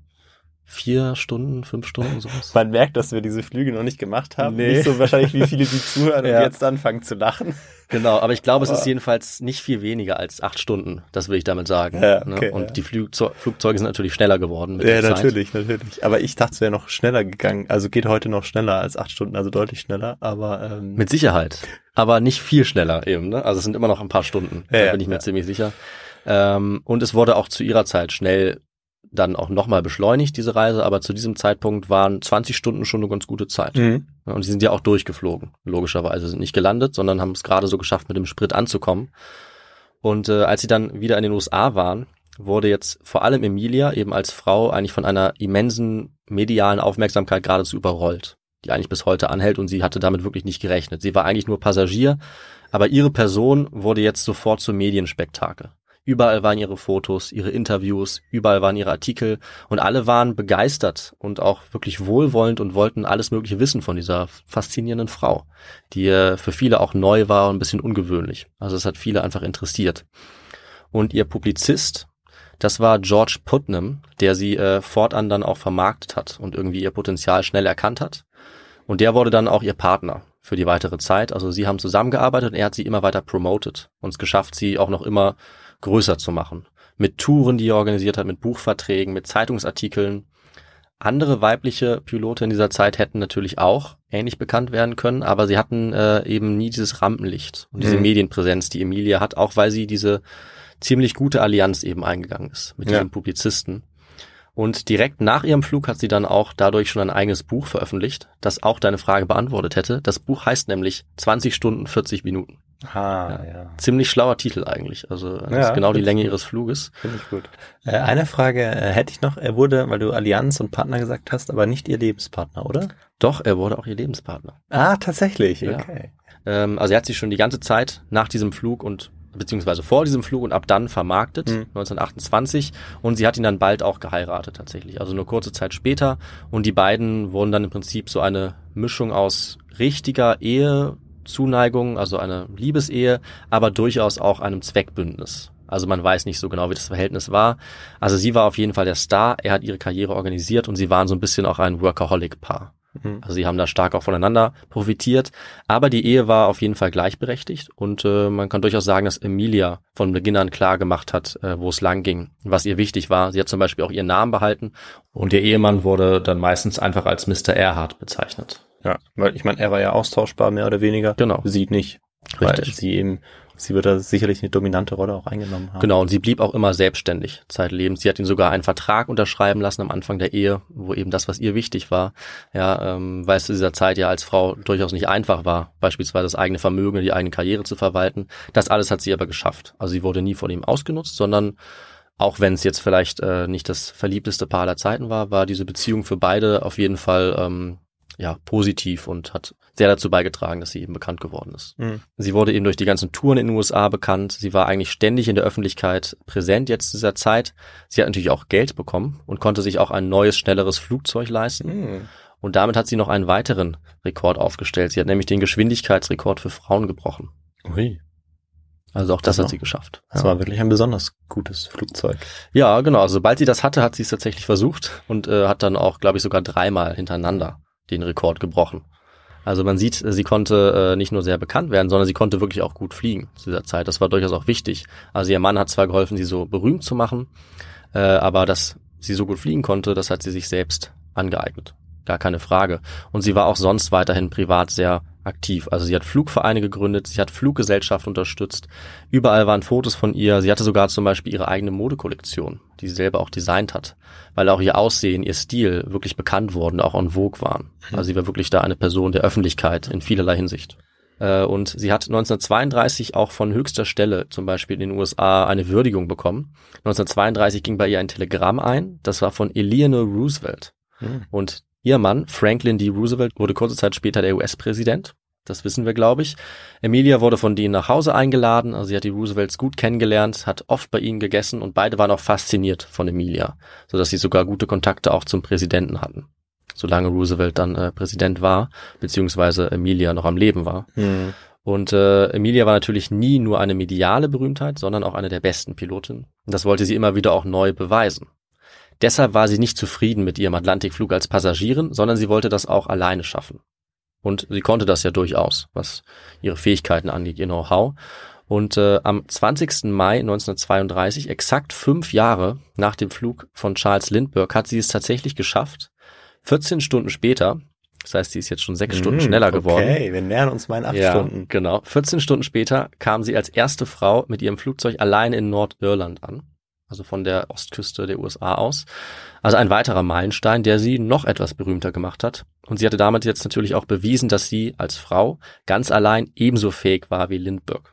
vier Stunden, fünf Stunden sowas. Man merkt, dass wir diese Flüge noch nicht gemacht haben. Nee. Nicht so wahrscheinlich, wie viele die zuhören Ja. und jetzt anfangen zu lachen. Genau, aber ich glaube, es ist Aber- jedenfalls nicht viel weniger als acht Stunden. Das will ich damit sagen. Ja, ne? okay, Und ja. die Flugzeu Flugzeuge sind natürlich schneller geworden mit Ja, der Zeit. natürlich, natürlich. Aber ich dachte, es wäre noch schneller gegangen. Also geht heute noch schneller als acht Stunden, also deutlich schneller. Aber ähm, Mit Sicherheit. Aber nicht viel schneller eben. Ne? Also es sind immer noch ein paar Stunden. Ja, da bin ich mir ziemlich sicher. Ähm, und es wurde auch zu ihrer Zeit schnell dann auch nochmal beschleunigt, diese Reise. Aber zu diesem Zeitpunkt waren 20 Stunden schon eine ganz gute Zeit. mhm. Und sie sind ja auch durchgeflogen, logischerweise. Sind nicht gelandet, sondern haben es gerade so geschafft, mit dem Sprit anzukommen. Und äh, als sie dann wieder in den USA waren, wurde jetzt vor allem Emilia eben als Frau eigentlich von einer immensen medialen Aufmerksamkeit geradezu überrollt, die eigentlich bis heute anhält und sie hatte damit wirklich nicht gerechnet. Sie war eigentlich nur Passagier, aber ihre Person wurde jetzt sofort zum Medienspektakel. Überall waren ihre Fotos, ihre Interviews, überall waren ihre Artikel und alle waren begeistert und auch wirklich wohlwollend und wollten alles Mögliche wissen von dieser faszinierenden Frau, die äh, für viele auch neu war und ein bisschen ungewöhnlich. Also es hat viele einfach interessiert. Und ihr Publizist, das war George Putnam, der sie äh, fortan dann auch vermarktet hat und irgendwie ihr Potenzial schnell erkannt hat. Und der wurde dann auch ihr Partner für die weitere Zeit. Also sie haben zusammengearbeitet und er hat sie immer weiter promoted und es geschafft, sie auch noch immer größer zu machen. Mit Touren, die er organisiert hat, mit Buchverträgen, mit Zeitungsartikeln. Andere weibliche Pilote in dieser Zeit hätten natürlich auch ähnlich bekannt werden können, aber sie hatten äh, eben nie dieses Rampenlicht und diese Mhm. Medienpräsenz, die Emilia hat, auch weil sie diese ziemlich gute Allianz eben eingegangen ist mit Ja. diesem Publizisten. Und direkt nach ihrem Flug hat sie dann auch dadurch schon ein eigenes Buch veröffentlicht, das auch deine Frage beantwortet hätte. Das Buch heißt nämlich 20 Stunden 40 Minuten. Ah, ja. Ziemlich schlauer Titel eigentlich. Also das Ja, ist genau die Länge gut. ihres Fluges. Finde ich gut. Äh, eine Frage äh, hätte ich noch. Er wurde, weil du Allianz und Partner gesagt hast, aber nicht ihr Lebenspartner, oder? Doch, er wurde auch ihr Lebenspartner. Ah, tatsächlich. Ja. Okay. Ähm, also er hat sich schon die ganze Zeit nach diesem Flug und beziehungsweise vor diesem Flug und ab dann vermarktet, Mhm. 1928. Und sie hat ihn dann bald auch geheiratet tatsächlich. Also nur kurze Zeit später. Und die beiden wurden dann im Prinzip so eine Mischung aus richtiger Ehezuneigung, also eine Liebesehe, aber durchaus auch einem Zweckbündnis. Also man weiß nicht so genau, wie das Verhältnis war. Also sie war auf jeden Fall der Star, er hat ihre Karriere organisiert und sie waren so ein bisschen auch ein Workaholic-Paar. Mhm. Also sie haben da stark auch voneinander profitiert. Aber die Ehe war auf jeden Fall gleichberechtigt und äh, man kann durchaus sagen, dass Emilia von Beginn an klar gemacht hat, äh, wo es lang ging, was ihr wichtig war. Sie hat zum Beispiel auch ihren Namen behalten. Und ihr Ehemann wurde dann meistens einfach als Mr. Erhard bezeichnet. Ja, weil ich meine, er war ja austauschbar, mehr oder weniger. Genau. Sie nicht. Weil Richtig. sie eben, sie wird da sicherlich eine dominante Rolle auch eingenommen haben. Genau, und sie blieb auch immer selbstständig zeitlebens. Sie hat ihn sogar einen Vertrag unterschreiben lassen am Anfang der Ehe, wo eben das, was ihr wichtig war, ja, ähm, weil es zu dieser Zeit ja als Frau durchaus nicht einfach war, beispielsweise das eigene Vermögen, die eigene Karriere zu verwalten. Das alles hat sie aber geschafft. Also sie wurde nie von ihm ausgenutzt, sondern auch wenn es jetzt vielleicht äh, nicht das verliebteste Paar aller Zeiten war, war diese Beziehung für beide auf jeden Fall ähm, ja positiv und hat sehr dazu beigetragen, dass sie eben bekannt geworden ist. Mhm. Sie wurde eben durch die ganzen Touren in den USA bekannt. Sie war eigentlich ständig in der Öffentlichkeit präsent jetzt zu dieser Zeit. Sie hat natürlich auch Geld bekommen und konnte sich auch ein neues, schnelleres Flugzeug leisten. Mhm. Und damit hat sie noch einen weiteren Rekord aufgestellt. Sie hat nämlich den Geschwindigkeitsrekord für Frauen gebrochen. Ui, Also auch das Also, hat sie geschafft. das war wirklich ein besonders gutes Flugzeug. Ja, genau. Also sobald sie das hatte, hat sie es tatsächlich versucht und äh, hat dann auch, glaube ich, sogar dreimal hintereinander den Rekord gebrochen. Also man sieht, sie konnte äh, nicht nur sehr bekannt werden, sondern sie konnte wirklich auch gut fliegen zu dieser Zeit. Das war durchaus auch wichtig. Also ihr Mann hat zwar geholfen, sie so berühmt zu machen, äh, aber dass sie so gut fliegen konnte, das hat sie sich selbst angeeignet. Gar keine Frage. Und sie war auch sonst weiterhin privat sehr aktiv. Also sie hat Flugvereine gegründet, sie hat Fluggesellschaften unterstützt. Überall waren Fotos von ihr. Sie hatte sogar zum Beispiel ihre eigene Modekollektion, die sie selber auch designt hat, weil auch ihr Aussehen, ihr Stil wirklich bekannt wurden, auch en vogue waren. Also sie war wirklich da eine Person der Öffentlichkeit in vielerlei Hinsicht. Äh, Und sie hat 1932 auch von höchster Stelle, zum Beispiel in den USA, eine Würdigung bekommen. 1932 ging bei ihr ein Telegramm ein, das war von Eleanor Roosevelt. Mhm. Und ihr Mann, Franklin D. Roosevelt, wurde kurze Zeit später der US-Präsident. Das wissen wir, glaube ich. Emilia wurde von denen nach Hause eingeladen. Also sie hat die Roosevelts gut kennengelernt, hat oft bei ihnen gegessen und beide waren auch fasziniert von Emilia, sodass sie sogar gute Kontakte auch zum Präsidenten hatten. Solange Roosevelt dann äh, Präsident war, beziehungsweise Emilia noch am Leben war. Mhm. Und äh, Emilia war natürlich nie nur eine mediale Berühmtheit, sondern auch eine der besten Pilotinnen. Und das wollte sie immer wieder auch neu beweisen. Deshalb war sie nicht zufrieden mit ihrem Atlantikflug als Passagierin, sondern sie wollte das auch alleine schaffen. Und sie konnte das ja durchaus, was ihre Fähigkeiten angeht, ihr Know-how. Und äh, am 20. Mai 1932, exakt fünf Jahre nach dem Flug von Charles Lindbergh, hat sie es tatsächlich geschafft. 14 Stunden später, das heißt, sie ist jetzt schon sechs Stunden Mm, schneller geworden. Okay, wir nähern uns mal in acht ja, Stunden. genau. 14 Stunden später kam sie als erste Frau mit ihrem Flugzeug alleine in Nordirland an. Also von der Ostküste der USA aus. Also ein weiterer Meilenstein, der sie noch etwas berühmter gemacht hat. Und sie hatte damit jetzt natürlich auch bewiesen, dass sie als Frau ganz allein ebenso fähig war wie Lindbergh.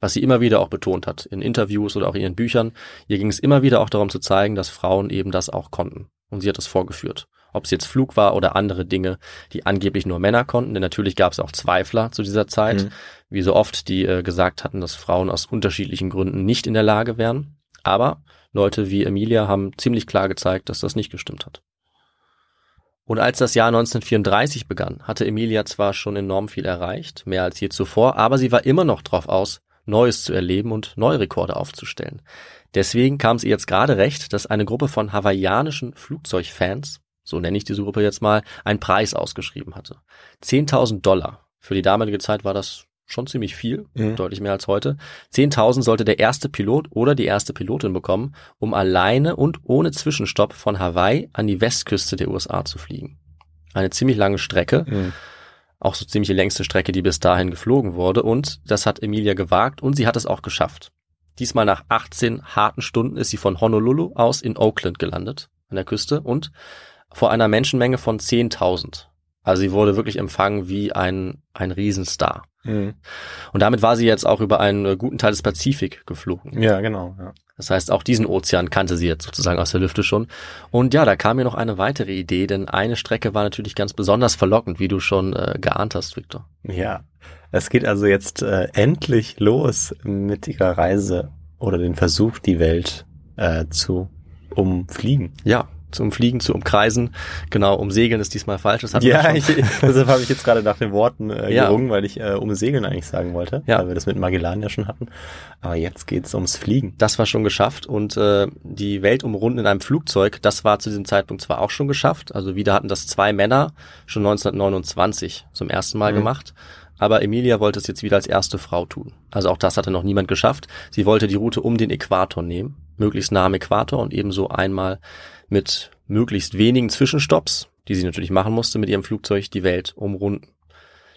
Was sie immer wieder auch betont hat, in Interviews oder auch in ihren Büchern. Ihr ging es immer wieder auch darum zu zeigen, dass Frauen eben das auch konnten. Und sie hat das vorgeführt. Ob es jetzt Flug war oder andere Dinge, die angeblich nur Männer konnten. Denn natürlich gab es auch Zweifler zu dieser Zeit, Mhm. wie so oft, die äh, gesagt hatten, dass Frauen aus unterschiedlichen Gründen nicht in der Lage wären. Aber Leute wie Emilia haben ziemlich klar gezeigt, dass das nicht gestimmt hat. Und als das Jahr 1934 begann, hatte Emilia zwar schon enorm viel erreicht, mehr als je zuvor, aber sie war immer noch drauf aus, Neues zu erleben und neue Rekorde aufzustellen. Deswegen kam es ihr jetzt gerade recht, dass eine Gruppe von hawaiianischen Flugzeugfans, so nenne ich diese Gruppe jetzt mal, einen Preis ausgeschrieben hatte. 10.000 Dollar. Für die damalige Zeit war das schon ziemlich viel, Mhm. deutlich mehr als heute. 10.000 sollte der erste Pilot oder die erste Pilotin bekommen, um alleine und ohne Zwischenstopp von Hawaii an die Westküste der USA zu fliegen. Eine ziemlich lange Strecke, Mhm. auch so ziemlich die längste Strecke, die bis dahin geflogen wurde. Und das hat Emilia gewagt und sie hat es auch geschafft. Diesmal nach 18 harten Stunden ist sie von Honolulu aus in Oakland gelandet, an der Küste und vor einer Menschenmenge von 10.000. Also sie wurde wirklich empfangen wie ein, ein Riesenstar. Mhm. Und damit war sie jetzt auch über einen äh, guten Teil des Pazifik geflogen. Ja, genau. Ja. Das heißt, auch diesen Ozean kannte sie jetzt sozusagen aus der Lüfte schon. Und ja, da kam mir noch eine weitere Idee, denn eine Strecke war natürlich ganz besonders verlockend, wie du schon äh, geahnt hast, Victor. ja. Es geht also jetzt äh, endlich los mit ihrer Reise oder den Versuch, die Welt äh, zu umfliegen. Ja, zum Fliegen, zu umkreisen. Genau, umsegeln ist diesmal falsch. Das Ja, ich, deshalb habe ich jetzt gerade nach den Worten äh, Ja. gerungen, weil ich äh, um Segeln eigentlich sagen wollte, Ja. weil wir das mit Magellan ja schon hatten. Aber jetzt geht's ums Fliegen. Das war schon geschafft und äh, die Welt umrunden in einem Flugzeug, das war zu diesem Zeitpunkt zwar auch schon geschafft, also wieder hatten das zwei Männer schon 1929 zum ersten Mal Mhm. gemacht, aber Emilia wollte es jetzt wieder als erste Frau tun. Also auch das hatte noch niemand geschafft. Sie wollte die Route um den Äquator nehmen, möglichst nah am Äquator und ebenso einmal mit möglichst wenigen Zwischenstopps, die sie natürlich machen musste, mit ihrem Flugzeug die Welt umrunden.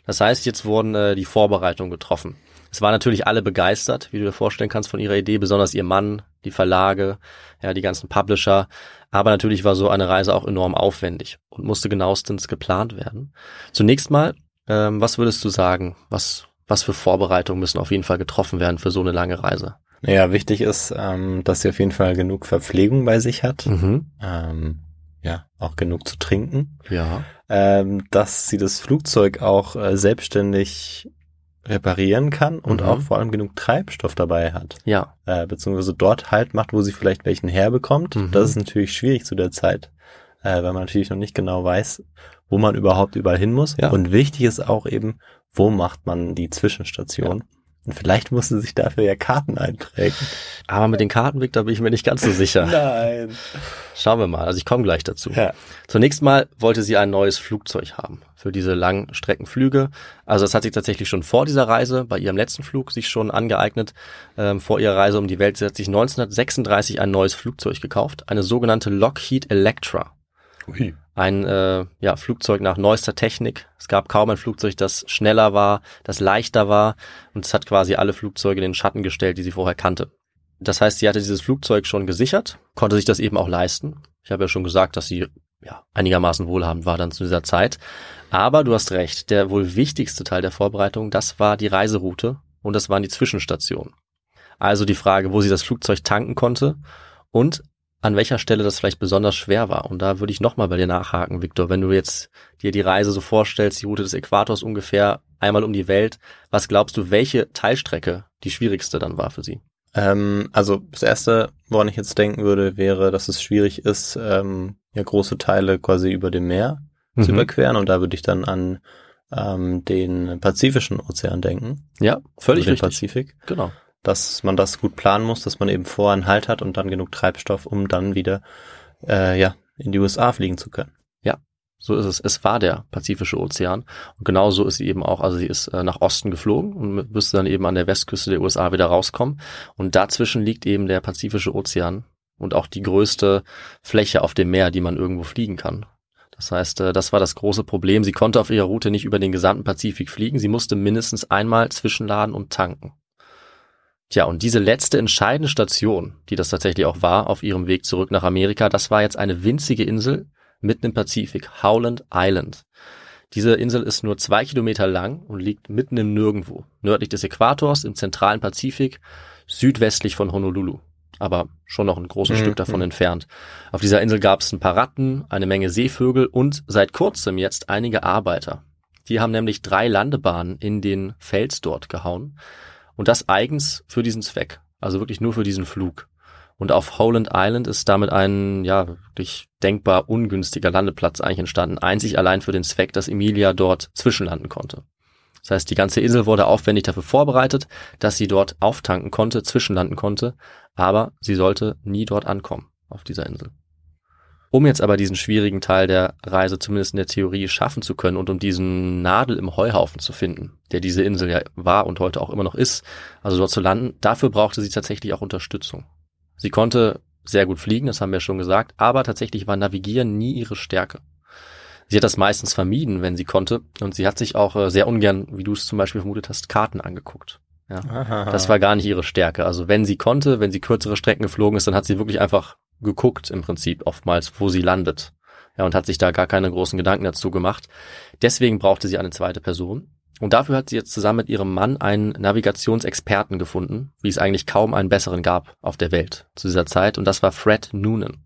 Das heißt, jetzt wurden äh, die Vorbereitungen getroffen. Es waren natürlich alle begeistert, wie du dir vorstellen kannst, von ihrer Idee, besonders ihr Mann, die Verlage, ja, die ganzen Publisher. Aber natürlich war so eine Reise auch enorm aufwendig und musste genauestens geplant werden. Zunächst mal, ähm, was würdest du sagen? Was, was für Vorbereitungen müssen auf jeden Fall getroffen werden für so eine lange Reise? Ja, wichtig ist, ähm, dass sie auf jeden Fall genug Verpflegung bei sich hat. Mhm. Ähm, ja, auch genug zu trinken. Ja. Ähm, dass sie das Flugzeug auch äh, selbstständig reparieren kann und Mhm. auch vor allem genug Treibstoff dabei hat. Ja. Äh, beziehungsweise dort halt macht, wo sie vielleicht welchen herbekommt. Mhm. Das ist natürlich schwierig zu der Zeit, äh, weil man natürlich noch nicht genau weiß, wo man überhaupt überall hin muss. Ja. Und wichtig ist auch eben, wo macht man die Zwischenstation. Und vielleicht musste sich dafür ja Karten einprägen. Aber mit den Karten, Victor, bin ich mir nicht ganz so sicher. Nein. Schauen wir mal. Also ich komme gleich dazu. Ja. Zunächst mal wollte sie ein neues Flugzeug haben für diese langen Streckenflüge. Also das hat sich tatsächlich schon vor dieser Reise, bei ihrem letzten Flug, sich schon angeeignet. Ähm, vor ihrer Reise um die Welt. Sie hat sich 1936 ein neues Flugzeug gekauft, eine sogenannte Lockheed Electra. Ui. Ein äh, ja, Flugzeug nach neuester Technik. Es gab kaum ein Flugzeug, das schneller war, das leichter war und es hat quasi alle Flugzeuge in den Schatten gestellt, die sie vorher kannte. Das heißt, sie hatte dieses Flugzeug schon gesichert, konnte sich das eben auch leisten. Ich habe ja schon gesagt, dass sie ja, einigermaßen wohlhabend war dann zu dieser Zeit. Aber du hast recht, der wohl wichtigste Teil der Vorbereitung, das war die Reiseroute und das waren die Zwischenstationen. Also die Frage, wo sie das Flugzeug tanken konnte und an welcher Stelle das vielleicht besonders schwer war. Und da würde ich nochmal bei dir nachhaken, Victor, wenn du jetzt dir die Reise so vorstellst, die Route des Äquators ungefähr einmal um die Welt, was glaubst du, welche Teilstrecke die schwierigste dann war für sie? Ähm, also das erste, woran ich jetzt denken würde, wäre, dass es schwierig ist, ähm, ja große Teile quasi über dem Meer zu Mhm. überqueren. Und da würde ich dann an ähm, den Pazifischen Ozean denken. Ja, völlig also den richtig. Pazifik. Genau. Dass man das gut planen muss, dass man eben vorher einen Halt hat und dann genug Treibstoff, um dann wieder äh, ja, in die USA fliegen zu können. So ist es. Es war der Pazifische Ozean. Und genau so ist sie eben auch. Also sie ist äh, nach Osten geflogen und müsste dann eben an der Westküste der USA wieder rauskommen. Und dazwischen liegt eben der Pazifische Ozean und auch die größte Fläche auf dem Meer, die man irgendwo fliegen kann. Das heißt, äh, das war das große Problem. Sie konnte auf ihrer Route nicht über den gesamten Pazifik fliegen. Sie musste mindestens einmal zwischenladen und tanken. Tja, und diese letzte entscheidende Station, die das tatsächlich auch war, auf ihrem Weg zurück nach Amerika, das war jetzt eine winzige Insel, mitten im Pazifik, Howland Island. Diese Insel ist nur zwei Kilometer lang und liegt mitten im Nirgendwo, nördlich des Äquators im zentralen Pazifik, südwestlich von Honolulu, aber schon noch ein großes Mhm. Stück davon entfernt. Auf dieser Insel gab es ein paar Ratten, eine Menge Seevögel und seit kurzem jetzt einige Arbeiter. Die haben nämlich drei Landebahnen in den Fels dort gehauen und das eigens für diesen Zweck, also wirklich nur für diesen Flug. Und auf Howland Island ist damit ein, ja, wirklich denkbar ungünstiger Landeplatz eigentlich entstanden. Einzig allein für den Zweck, dass Emilia dort zwischenlanden konnte. Das heißt, die ganze Insel wurde aufwendig dafür vorbereitet, dass sie dort auftanken konnte, zwischenlanden konnte, aber sie sollte nie dort ankommen, auf dieser Insel. Um jetzt aber diesen schwierigen Teil der Reise zumindest in der Theorie schaffen zu können und um diesen Nadel im Heuhaufen zu finden, der diese Insel ja war und heute auch immer noch ist, also dort zu landen, dafür brauchte sie tatsächlich auch Unterstützung. Sie konnte sehr gut fliegen, das haben wir schon gesagt, aber tatsächlich war Navigieren nie ihre Stärke. Sie hat das meistens vermieden, wenn sie konnte, und sie hat sich auch äh, sehr ungern, wie du es zum Beispiel vermutet hast, Karten angeguckt. Ja. Aha. Das war gar nicht ihre Stärke. Also wenn sie konnte, wenn sie kürzere Strecken geflogen ist, dann hat sie wirklich einfach geguckt im Prinzip oftmals, wo sie landet. Ja, und hat sich da gar keine großen Gedanken dazu gemacht. Deswegen brauchte sie eine zweite Person. Und dafür hat sie jetzt zusammen mit ihrem Mann einen Navigationsexperten gefunden, wie es eigentlich kaum einen besseren gab auf der Welt zu dieser Zeit. Und das war Fred Noonan.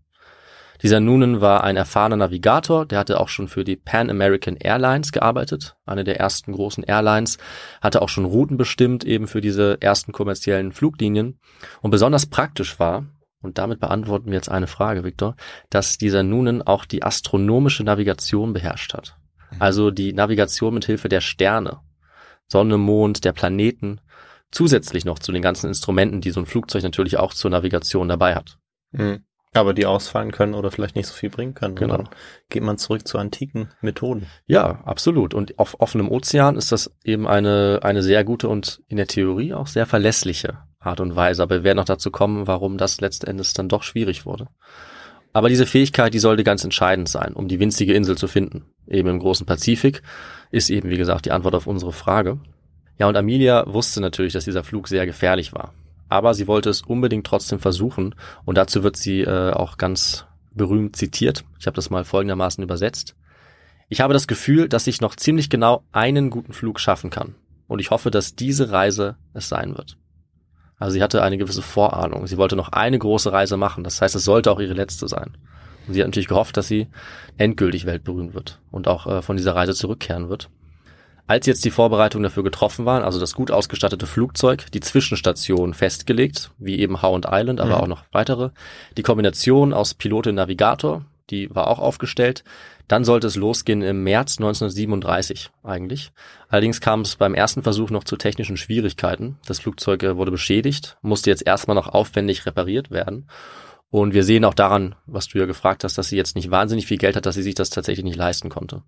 Dieser Noonan war ein erfahrener Navigator, der hatte auch schon für die Pan American Airlines gearbeitet, eine der ersten großen Airlines, hatte auch schon Routen bestimmt, eben für diese ersten kommerziellen Fluglinien. Und besonders praktisch war, und damit beantworten wir jetzt eine Frage, Victor, dass dieser Noonan auch die astronomische Navigation beherrscht hat. Also die Navigation mit Hilfe der Sterne, Sonne, Mond, der Planeten, zusätzlich noch zu den ganzen Instrumenten, die so ein Flugzeug natürlich auch zur Navigation dabei hat. Mhm. Aber die ausfallen können oder vielleicht nicht so viel bringen können. Genau. Und dann geht man zurück zu antiken Methoden. Ja, absolut. Und auf offenem Ozean ist das eben eine, eine sehr gute und in der Theorie auch sehr verlässliche Art und Weise. Aber wir werden noch dazu kommen, warum das letzten Endes dann doch schwierig wurde. Aber diese Fähigkeit, die sollte ganz entscheidend sein, um die winzige Insel zu finden. Eben im großen Pazifik ist eben, wie gesagt, die Antwort auf unsere Frage. Ja, und Amelia wusste natürlich, dass dieser Flug sehr gefährlich war. Aber sie wollte es unbedingt trotzdem versuchen. Und dazu wird sie äh, auch ganz berühmt zitiert. Ich habe das mal folgendermaßen übersetzt. Ich habe das Gefühl, dass ich noch ziemlich genau einen guten Flug schaffen kann. Und ich hoffe, dass diese Reise es sein wird. Also sie hatte eine gewisse Vorahnung. Sie wollte noch eine große Reise machen. Das heißt, es sollte auch ihre letzte sein. Und sie hat natürlich gehofft, dass sie endgültig weltberühmt wird und auch äh, von dieser Reise zurückkehren wird. Als jetzt die Vorbereitungen dafür getroffen waren, also das gut ausgestattete Flugzeug, die Zwischenstation festgelegt, wie eben Howland Island, aber Mhm. auch noch weitere, die Kombination aus Pilotin Navigator, die war auch aufgestellt. Dann sollte es losgehen im März 1937 eigentlich. Allerdings kam es beim ersten Versuch noch zu technischen Schwierigkeiten. Das Flugzeug äh, wurde beschädigt, musste jetzt erstmal noch aufwendig repariert werden. Und wir sehen auch daran, was du ja gefragt hast, dass sie jetzt nicht wahnsinnig viel Geld hat, dass sie sich das tatsächlich nicht leisten konnte.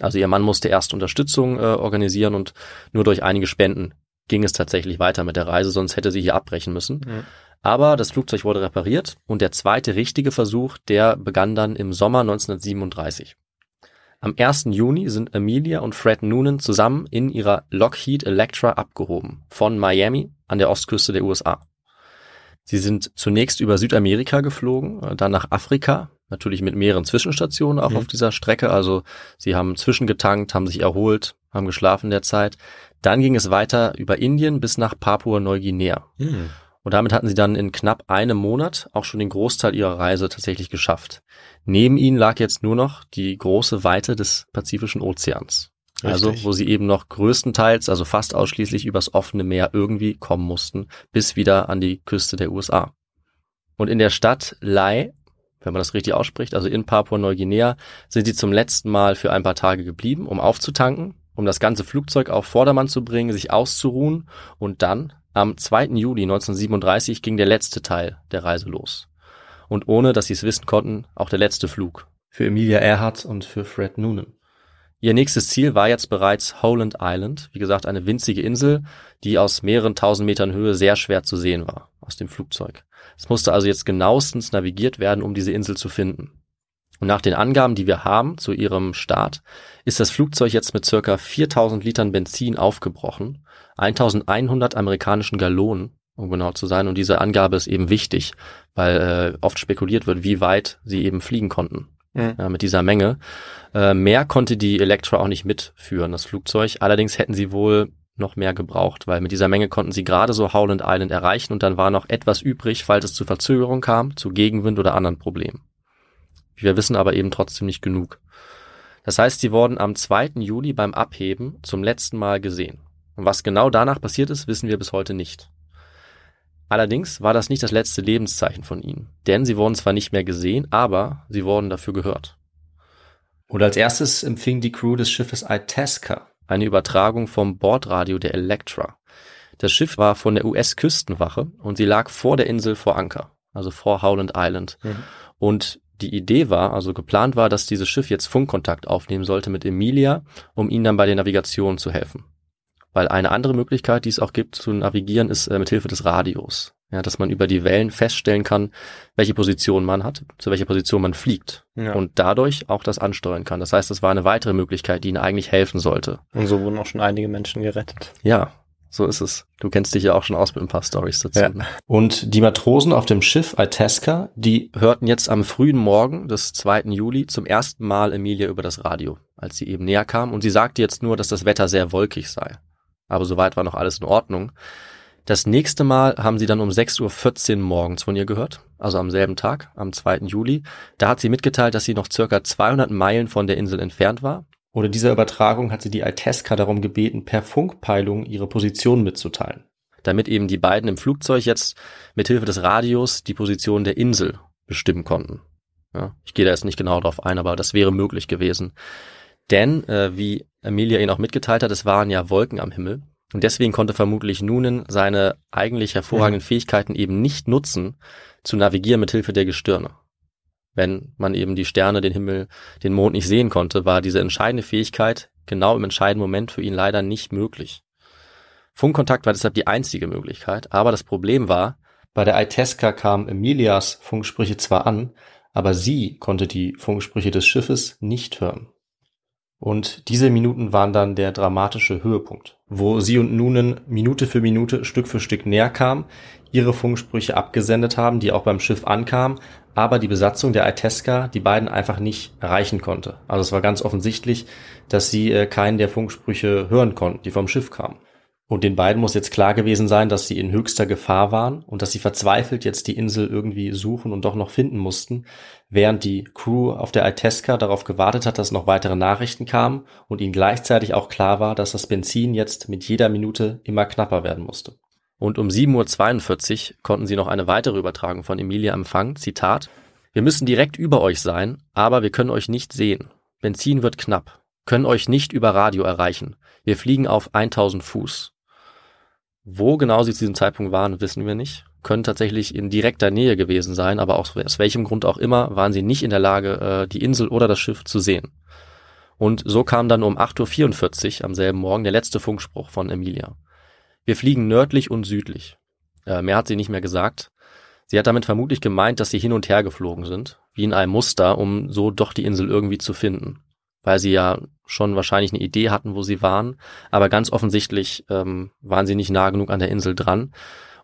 Also ihr Mann musste erst Unterstützung äh, organisieren und nur durch einige Spenden ging es tatsächlich weiter mit der Reise, sonst hätte sie hier abbrechen müssen. Mhm. Aber das Flugzeug wurde repariert und der zweite richtige Versuch, der begann dann im Sommer 1937. Am 1. Juni sind Amelia und Fred Noonan zusammen in ihrer Lockheed Electra abgehoben, von Miami an der Ostküste der USA. Sie sind zunächst über Südamerika geflogen, dann nach Afrika, natürlich mit mehreren Zwischenstationen auch Mhm. auf dieser Strecke. Also sie haben zwischengetankt, haben sich erholt, haben geschlafen in der Zeit. Dann ging es weiter über Indien bis nach Papua-Neuguinea. Mhm. Und damit hatten sie dann in knapp einem Monat auch schon den Großteil ihrer Reise tatsächlich geschafft. Neben ihnen lag jetzt nur noch die große Weite des Pazifischen Ozeans. Also, Richtig. wo sie eben noch größtenteils, also fast ausschließlich übers offene Meer irgendwie kommen mussten, bis wieder an die Küste der USA. Und in der Stadt Lai, wenn man das richtig ausspricht, also in Papua-Neuguinea, sind sie zum letzten Mal für ein paar Tage geblieben, um aufzutanken, um das ganze Flugzeug auf Vordermann zu bringen, sich auszuruhen und dann am 2. Juli 1937 ging der letzte Teil der Reise los. und ohne, dass sie es wissen konnten, auch der letzte Flug. Für Emilia Earhart und für Fred Noonan. Ihr nächstes Ziel war jetzt bereits Holland Island, wie gesagt eine winzige Insel, die aus mehreren tausend Metern Höhe sehr schwer zu sehen war aus dem Flugzeug. Es musste also jetzt genauestens navigiert werden, um diese Insel zu finden. Und nach den Angaben, die wir haben zu ihrem Start, ist das Flugzeug jetzt mit circa 4000 Litern Benzin aufgebrochen, 1100 amerikanischen Gallonen, um genau zu sein. Und diese Angabe ist eben wichtig, weil äh, oft spekuliert wird, wie weit sie eben fliegen konnten mhm. ja, mit dieser Menge. Äh, mehr konnte die Electra auch nicht mitführen, das Flugzeug. Allerdings hätten sie wohl noch mehr gebraucht, weil mit dieser Menge konnten sie gerade so Howland Island erreichen und dann war noch etwas übrig, falls es zu Verzögerung kam, zu Gegenwind oder anderen Problemen. Wir wissen aber eben trotzdem nicht genug. Das heißt, sie wurden am 2. Juli beim Abheben zum letzten Mal gesehen. Und was genau danach passiert ist, wissen wir bis heute nicht. Allerdings war das nicht das letzte Lebenszeichen von ihnen, denn sie wurden zwar nicht mehr gesehen, aber sie wurden dafür gehört. Und als erstes empfing die Crew des Schiffes Itasca eine Übertragung vom Bordradio der Electra. Das Schiff war von der US-Küstenwache und sie lag vor der Insel vor Anker, also vor Howland Island. Mhm. Und die Idee war, also geplant war, dass dieses Schiff jetzt Funkkontakt aufnehmen sollte mit Emilia, um ihnen dann bei der Navigation zu helfen. Weil eine andere Möglichkeit, die es auch gibt zu navigieren, ist äh, mit Hilfe des Radios. Ja, dass man über die Wellen feststellen kann, welche Position man hat, zu welcher Position man fliegt ja. und dadurch auch das ansteuern kann. Das heißt, das war eine weitere Möglichkeit, die ihnen eigentlich helfen sollte. Und so wurden auch schon einige Menschen gerettet. Ja, so ist es. Du kennst dich ja auch schon aus mit ein paar Stories dazu. Ja. Und die Matrosen auf dem Schiff Itasca, die hörten jetzt am frühen Morgen des 2. Juli zum ersten Mal Emilia über das Radio, als sie eben näher kam. Und sie sagte jetzt nur, dass das Wetter sehr wolkig sei. Aber soweit war noch alles in Ordnung. Das nächste Mal haben sie dann um 6.14 Uhr morgens von ihr gehört, also am selben Tag, am 2. Juli. Da hat sie mitgeteilt, dass sie noch circa 200 Meilen von der Insel entfernt war oder dieser Übertragung hat sie die Alteska darum gebeten, per Funkpeilung ihre Position mitzuteilen. Damit eben die beiden im Flugzeug jetzt mit Hilfe des Radios die Position der Insel bestimmen konnten. Ja, ich gehe da jetzt nicht genau darauf ein, aber das wäre möglich gewesen. Denn, äh, wie Amelia ihn auch mitgeteilt hat, es waren ja Wolken am Himmel. Und deswegen konnte vermutlich Noonan seine eigentlich hervorragenden mhm. Fähigkeiten eben nicht nutzen, zu navigieren mit Hilfe der Gestirne wenn man eben die Sterne, den Himmel, den Mond nicht sehen konnte, war diese entscheidende Fähigkeit genau im entscheidenden Moment für ihn leider nicht möglich. Funkkontakt war deshalb die einzige Möglichkeit, aber das Problem war, bei der Itasca kamen Emilias Funksprüche zwar an, aber sie konnte die Funksprüche des Schiffes nicht hören. Und diese Minuten waren dann der dramatische Höhepunkt, wo sie und Noonan Minute für Minute Stück für Stück näher kamen, ihre Funksprüche abgesendet haben, die auch beim Schiff ankamen, aber die Besatzung der Itasca die beiden einfach nicht erreichen konnte. Also es war ganz offensichtlich, dass sie äh, keinen der Funksprüche hören konnten, die vom Schiff kamen. Und den beiden muss jetzt klar gewesen sein, dass sie in höchster Gefahr waren und dass sie verzweifelt jetzt die Insel irgendwie suchen und doch noch finden mussten, während die Crew auf der Itasca darauf gewartet hat, dass noch weitere Nachrichten kamen und ihnen gleichzeitig auch klar war, dass das Benzin jetzt mit jeder Minute immer knapper werden musste. Und um 7.42 Uhr konnten sie noch eine weitere Übertragung von Emilia empfangen. Zitat. Wir müssen direkt über euch sein, aber wir können euch nicht sehen. Benzin wird knapp. Können euch nicht über Radio erreichen. Wir fliegen auf 1000 Fuß. Wo genau sie zu diesem Zeitpunkt waren, wissen wir nicht. Können tatsächlich in direkter Nähe gewesen sein, aber aus, aus welchem Grund auch immer waren sie nicht in der Lage, äh, die Insel oder das Schiff zu sehen. Und so kam dann um 8.44 Uhr am selben Morgen der letzte Funkspruch von Emilia. Wir fliegen nördlich und südlich. Äh, mehr hat sie nicht mehr gesagt. Sie hat damit vermutlich gemeint, dass sie hin und her geflogen sind, wie in einem Muster, um so doch die Insel irgendwie zu finden. Weil sie ja schon wahrscheinlich eine Idee hatten, wo sie waren, aber ganz offensichtlich ähm, waren sie nicht nah genug an der Insel dran.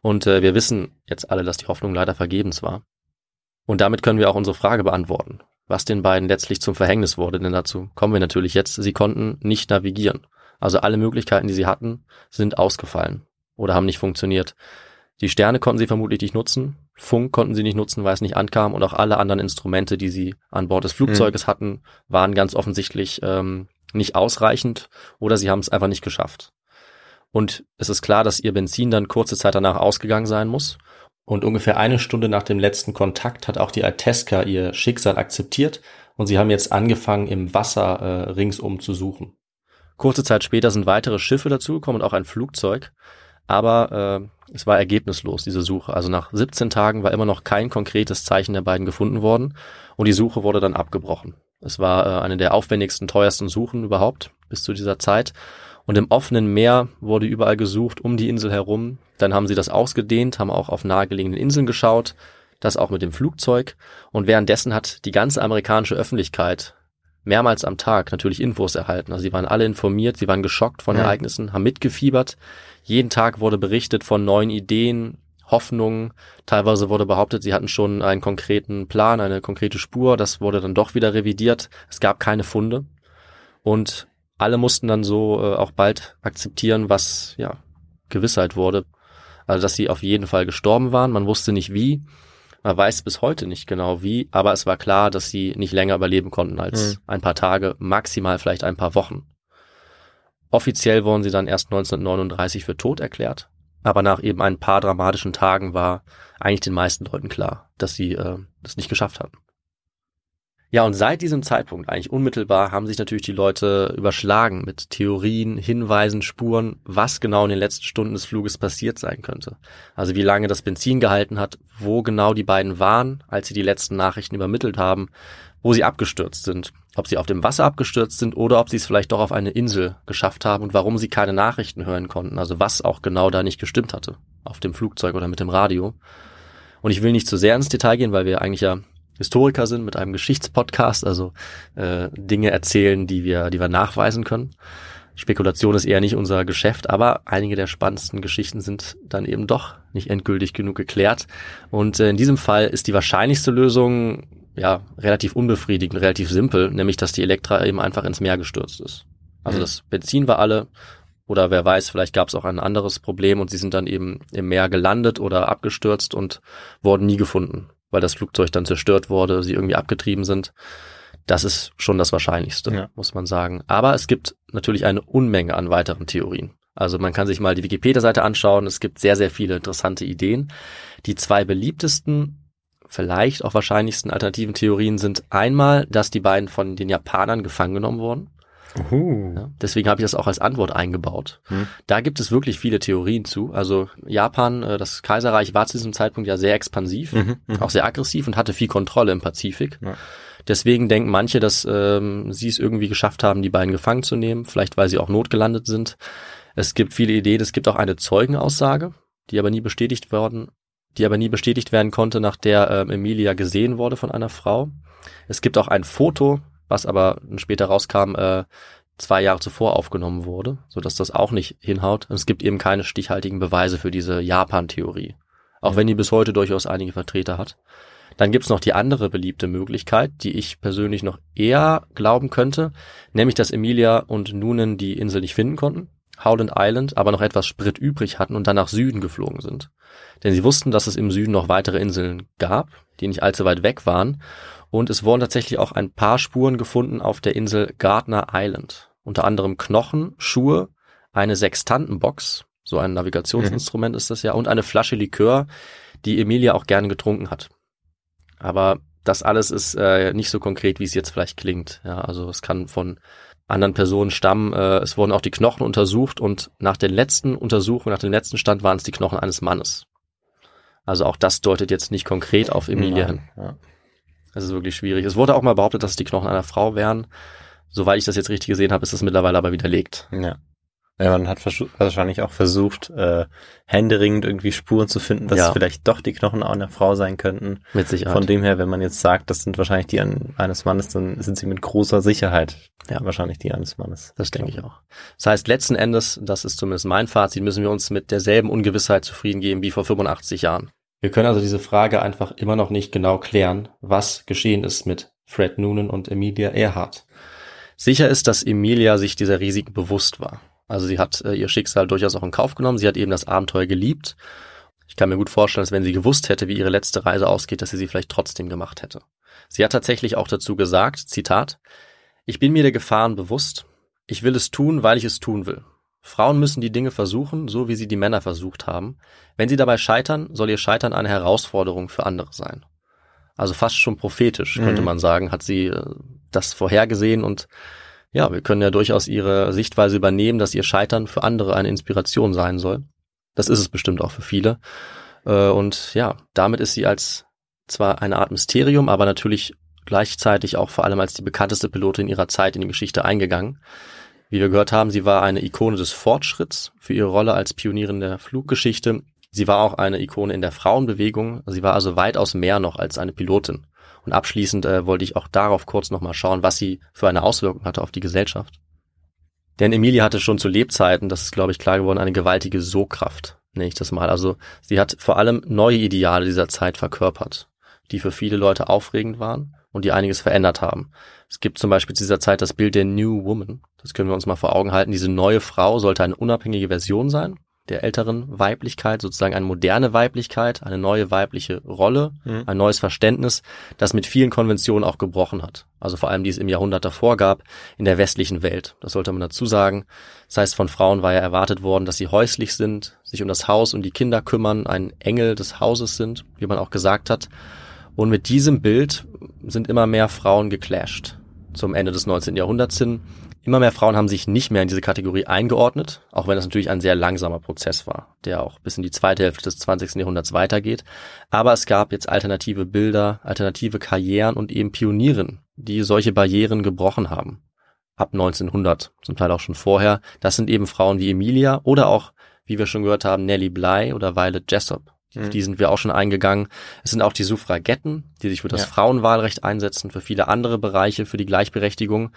Und äh, wir wissen jetzt alle, dass die Hoffnung leider vergebens war. Und damit können wir auch unsere Frage beantworten, was den beiden letztlich zum Verhängnis wurde, denn dazu kommen wir natürlich jetzt. Sie konnten nicht navigieren. Also alle Möglichkeiten, die sie hatten, sind ausgefallen oder haben nicht funktioniert. Die Sterne konnten sie vermutlich nicht nutzen, Funk konnten sie nicht nutzen, weil es nicht ankam und auch alle anderen Instrumente, die sie an Bord des Flugzeuges mhm. hatten, waren ganz offensichtlich ähm, nicht ausreichend oder sie haben es einfach nicht geschafft. Und es ist klar, dass ihr Benzin dann kurze Zeit danach ausgegangen sein muss. Und ungefähr eine Stunde nach dem letzten Kontakt hat auch die Alteska ihr Schicksal akzeptiert und sie haben jetzt angefangen, im Wasser äh, ringsum zu suchen. Kurze Zeit später sind weitere Schiffe dazugekommen und auch ein Flugzeug. Aber äh, es war ergebnislos, diese Suche. Also nach 17 Tagen war immer noch kein konkretes Zeichen der beiden gefunden worden und die Suche wurde dann abgebrochen. Es war äh, eine der aufwendigsten, teuersten Suchen überhaupt bis zu dieser Zeit. Und im offenen Meer wurde überall gesucht, um die Insel herum. Dann haben sie das ausgedehnt, haben auch auf nahegelegenen Inseln geschaut, das auch mit dem Flugzeug. Und währenddessen hat die ganze amerikanische Öffentlichkeit mehrmals am Tag natürlich Infos erhalten. Also sie waren alle informiert, sie waren geschockt von Ja. Ereignissen, haben mitgefiebert. Jeden Tag wurde berichtet von neuen Ideen, Hoffnungen. Teilweise wurde behauptet, sie hatten schon einen konkreten Plan, eine konkrete Spur. Das wurde dann doch wieder revidiert. Es gab keine Funde. Und alle mussten dann so äh, auch bald akzeptieren, was ja Gewissheit wurde. Also dass sie auf jeden Fall gestorben waren. Man wusste nicht wie. Man weiß bis heute nicht genau wie, aber es war klar, dass sie nicht länger überleben konnten als Mhm. ein paar Tage, maximal vielleicht ein paar Wochen. Offiziell wurden sie dann erst 1939 für tot erklärt, aber nach eben ein paar dramatischen Tagen war eigentlich den meisten Leuten klar, dass sie äh, das nicht geschafft hatten. Ja, und seit diesem Zeitpunkt, eigentlich unmittelbar, haben sich natürlich die Leute überschlagen mit Theorien, Hinweisen, Spuren, was genau in den letzten Stunden des Fluges passiert sein könnte. Also wie lange das Benzin gehalten hat, wo genau die beiden waren, als sie die letzten Nachrichten übermittelt haben, wo sie abgestürzt sind. Ob sie auf dem Wasser abgestürzt sind oder ob sie es vielleicht doch auf eine Insel geschafft haben und warum sie keine Nachrichten hören konnten. Also was auch genau da nicht gestimmt hatte. Auf dem Flugzeug oder mit dem Radio. Und ich will nicht zu sehr ins Detail gehen, weil wir eigentlich ja Historiker sind mit einem Geschichtspodcast, also äh, Dinge erzählen, die wir, die wir nachweisen können. Spekulation ist eher nicht unser Geschäft, aber einige der spannendsten Geschichten sind dann eben doch nicht endgültig genug geklärt. Und äh, in diesem Fall ist die wahrscheinlichste Lösung ja relativ unbefriedigend, relativ simpel, nämlich dass die Elektra eben einfach ins Meer gestürzt ist. Also Mhm. das Benzin war alle oder wer weiß, vielleicht gab es auch ein anderes Problem und sie sind dann eben im Meer gelandet oder abgestürzt und wurden nie gefunden, weil das Flugzeug dann zerstört wurde, sie irgendwie abgetrieben sind. Das ist schon das Wahrscheinlichste, Ja. muss man sagen. Aber es gibt natürlich eine Unmenge an weiteren Theorien. Also man kann sich mal die Wikipedia-Seite anschauen. Es gibt sehr, sehr viele interessante Ideen. Die zwei beliebtesten, vielleicht auch wahrscheinlichsten alternativen Theorien sind einmal, dass die beiden von den Japanern gefangen genommen wurden. Ja, deswegen habe ich das auch als Antwort eingebaut. Hm. Da gibt es wirklich viele Theorien zu. Also Japan, äh, das Kaiserreich war zu diesem Zeitpunkt ja sehr expansiv, Mhm, mhm. auch sehr aggressiv und hatte viel Kontrolle im Pazifik. Ja. Deswegen denken manche, dass ähm, sie es irgendwie geschafft haben, die beiden gefangen zu nehmen, vielleicht weil sie auch notgelandet sind. Es gibt viele Ideen, es gibt auch eine Zeugenaussage, die aber nie bestätigt worden, die aber nie bestätigt werden konnte, nach der ähm, Emilia gesehen wurde von einer Frau. Es gibt auch ein Foto, was aber später rauskam, äh, zwei Jahre zuvor aufgenommen wurde, so dass das auch nicht hinhaut. Und es gibt eben keine stichhaltigen Beweise für diese Japan-Theorie, auch wenn die bis heute durchaus einige Vertreter hat. Dann gibt's noch die andere beliebte Möglichkeit, die ich persönlich noch eher glauben könnte, nämlich dass Emilia und Noonan die Insel nicht finden konnten, Howland Island aber noch etwas Sprit übrig hatten und dann nach Süden geflogen sind. Denn sie wussten, dass es im Süden noch weitere Inseln gab, die nicht allzu weit weg waren. Und es wurden tatsächlich auch ein paar Spuren gefunden auf der Insel Gardner Island. Unter anderem Knochen, Schuhe, eine Sextantenbox, so ein Navigationsinstrument ist das ja, und eine Flasche Likör, die Emilia auch gerne getrunken hat. Aber das alles ist äh, nicht so konkret, wie es jetzt vielleicht klingt. Ja, also es kann von anderen Personen stammen. Äh, es wurden auch die Knochen untersucht und nach den letzten Untersuchungen, nach dem letzten Stand waren es die Knochen eines Mannes. Also auch das deutet jetzt nicht konkret auf Emilia hin. Ja. Das ist wirklich schwierig. Es wurde auch mal behauptet, dass es die Knochen einer Frau wären. Soweit ich das jetzt richtig gesehen habe, ist das mittlerweile aber widerlegt. Ja. Ja, man hat wahrscheinlich auch versucht, äh, händeringend irgendwie Spuren zu finden, dass Ja. es vielleicht doch die Knochen auch einer Frau sein könnten. Mit Sicherheit. Von dem her, wenn man jetzt sagt, das sind wahrscheinlich die an, eines Mannes, dann sind sie mit großer Sicherheit Ja. wahrscheinlich die eines Mannes. Das denke ich auch. Das heißt, letzten Endes, das ist zumindest mein Fazit, müssen wir uns mit derselben Ungewissheit zufrieden geben wie vor 85 Jahren. Wir können also diese Frage einfach immer noch nicht genau klären, was geschehen ist mit Fred Noonan und Emilia Earhart. Sicher ist, dass Emilia sich dieser Risiken bewusst war. Also sie hat äh, ihr Schicksal durchaus auch in Kauf genommen. Sie hat eben das Abenteuer geliebt. Ich kann mir gut vorstellen, dass wenn sie gewusst hätte, wie ihre letzte Reise ausgeht, dass sie sie vielleicht trotzdem gemacht hätte. Sie hat tatsächlich auch dazu gesagt, Zitat, ich bin mir der Gefahren bewusst. Ich will es tun, weil ich es tun will. Frauen müssen die Dinge versuchen, so wie sie die Männer versucht haben. Wenn sie dabei scheitern, soll ihr Scheitern eine Herausforderung für andere sein. Also fast schon prophetisch, könnte Mhm. man sagen, hat sie äh, das vorhergesehen und ja, wir können ja durchaus ihre Sichtweise übernehmen, dass ihr Scheitern für andere eine Inspiration sein soll. Das ist es bestimmt auch für viele. Äh, und ja, damit ist sie als zwar eine Art Mysterium, aber natürlich gleichzeitig auch vor allem als die bekannteste Pilotin ihrer Zeit in die Geschichte eingegangen. Wie wir gehört haben, sie war eine Ikone des Fortschritts für ihre Rolle als Pionierin der Fluggeschichte. Sie war auch eine Ikone in der Frauenbewegung. Sie war also weitaus mehr noch als eine Pilotin. Und abschließend äh, wollte ich auch darauf kurz nochmal schauen, was sie für eine Auswirkung hatte auf die Gesellschaft. Denn Emilie hatte schon zu Lebzeiten, das ist glaube ich klar geworden, eine gewaltige Sogkraft, nenne ich das mal. Also sie hat vor allem neue Ideale dieser Zeit verkörpert, die für viele Leute aufregend waren und die einiges verändert haben. Es gibt zum Beispiel zu dieser Zeit das Bild der New Woman. Das können wir uns mal vor Augen halten. Diese neue Frau sollte eine unabhängige Version sein der älteren Weiblichkeit, sozusagen eine moderne Weiblichkeit, eine neue weibliche Rolle, mhm. ein neues Verständnis, das mit vielen Konventionen auch gebrochen hat. Also vor allem, die es im Jahrhundert davor gab, in der westlichen Welt. Das sollte man dazu sagen. Das heißt, von Frauen war ja erwartet worden, dass sie häuslich sind, sich um das Haus und die Kinder kümmern, ein Engel des Hauses sind, wie man auch gesagt hat. Und mit diesem Bild sind immer mehr Frauen geclasht zum Ende des 19. Jahrhunderts hin. Immer mehr Frauen haben sich nicht mehr in diese Kategorie eingeordnet, auch wenn das natürlich ein sehr langsamer Prozess war, der auch bis in die zweite Hälfte des 20. Jahrhunderts weitergeht. Aber es gab jetzt alternative Bilder, alternative Karrieren und eben Pionieren, die solche Barrieren gebrochen haben. Ab 1900, zum Teil auch schon vorher. Das sind eben Frauen wie Emilia oder auch, wie wir schon gehört haben, Nellie Bly oder Violet Jessop. Auf die sind wir auch schon eingegangen. Es sind auch die Suffragetten, die sich für das ja. Frauenwahlrecht einsetzen, für viele andere Bereiche, für die Gleichberechtigung.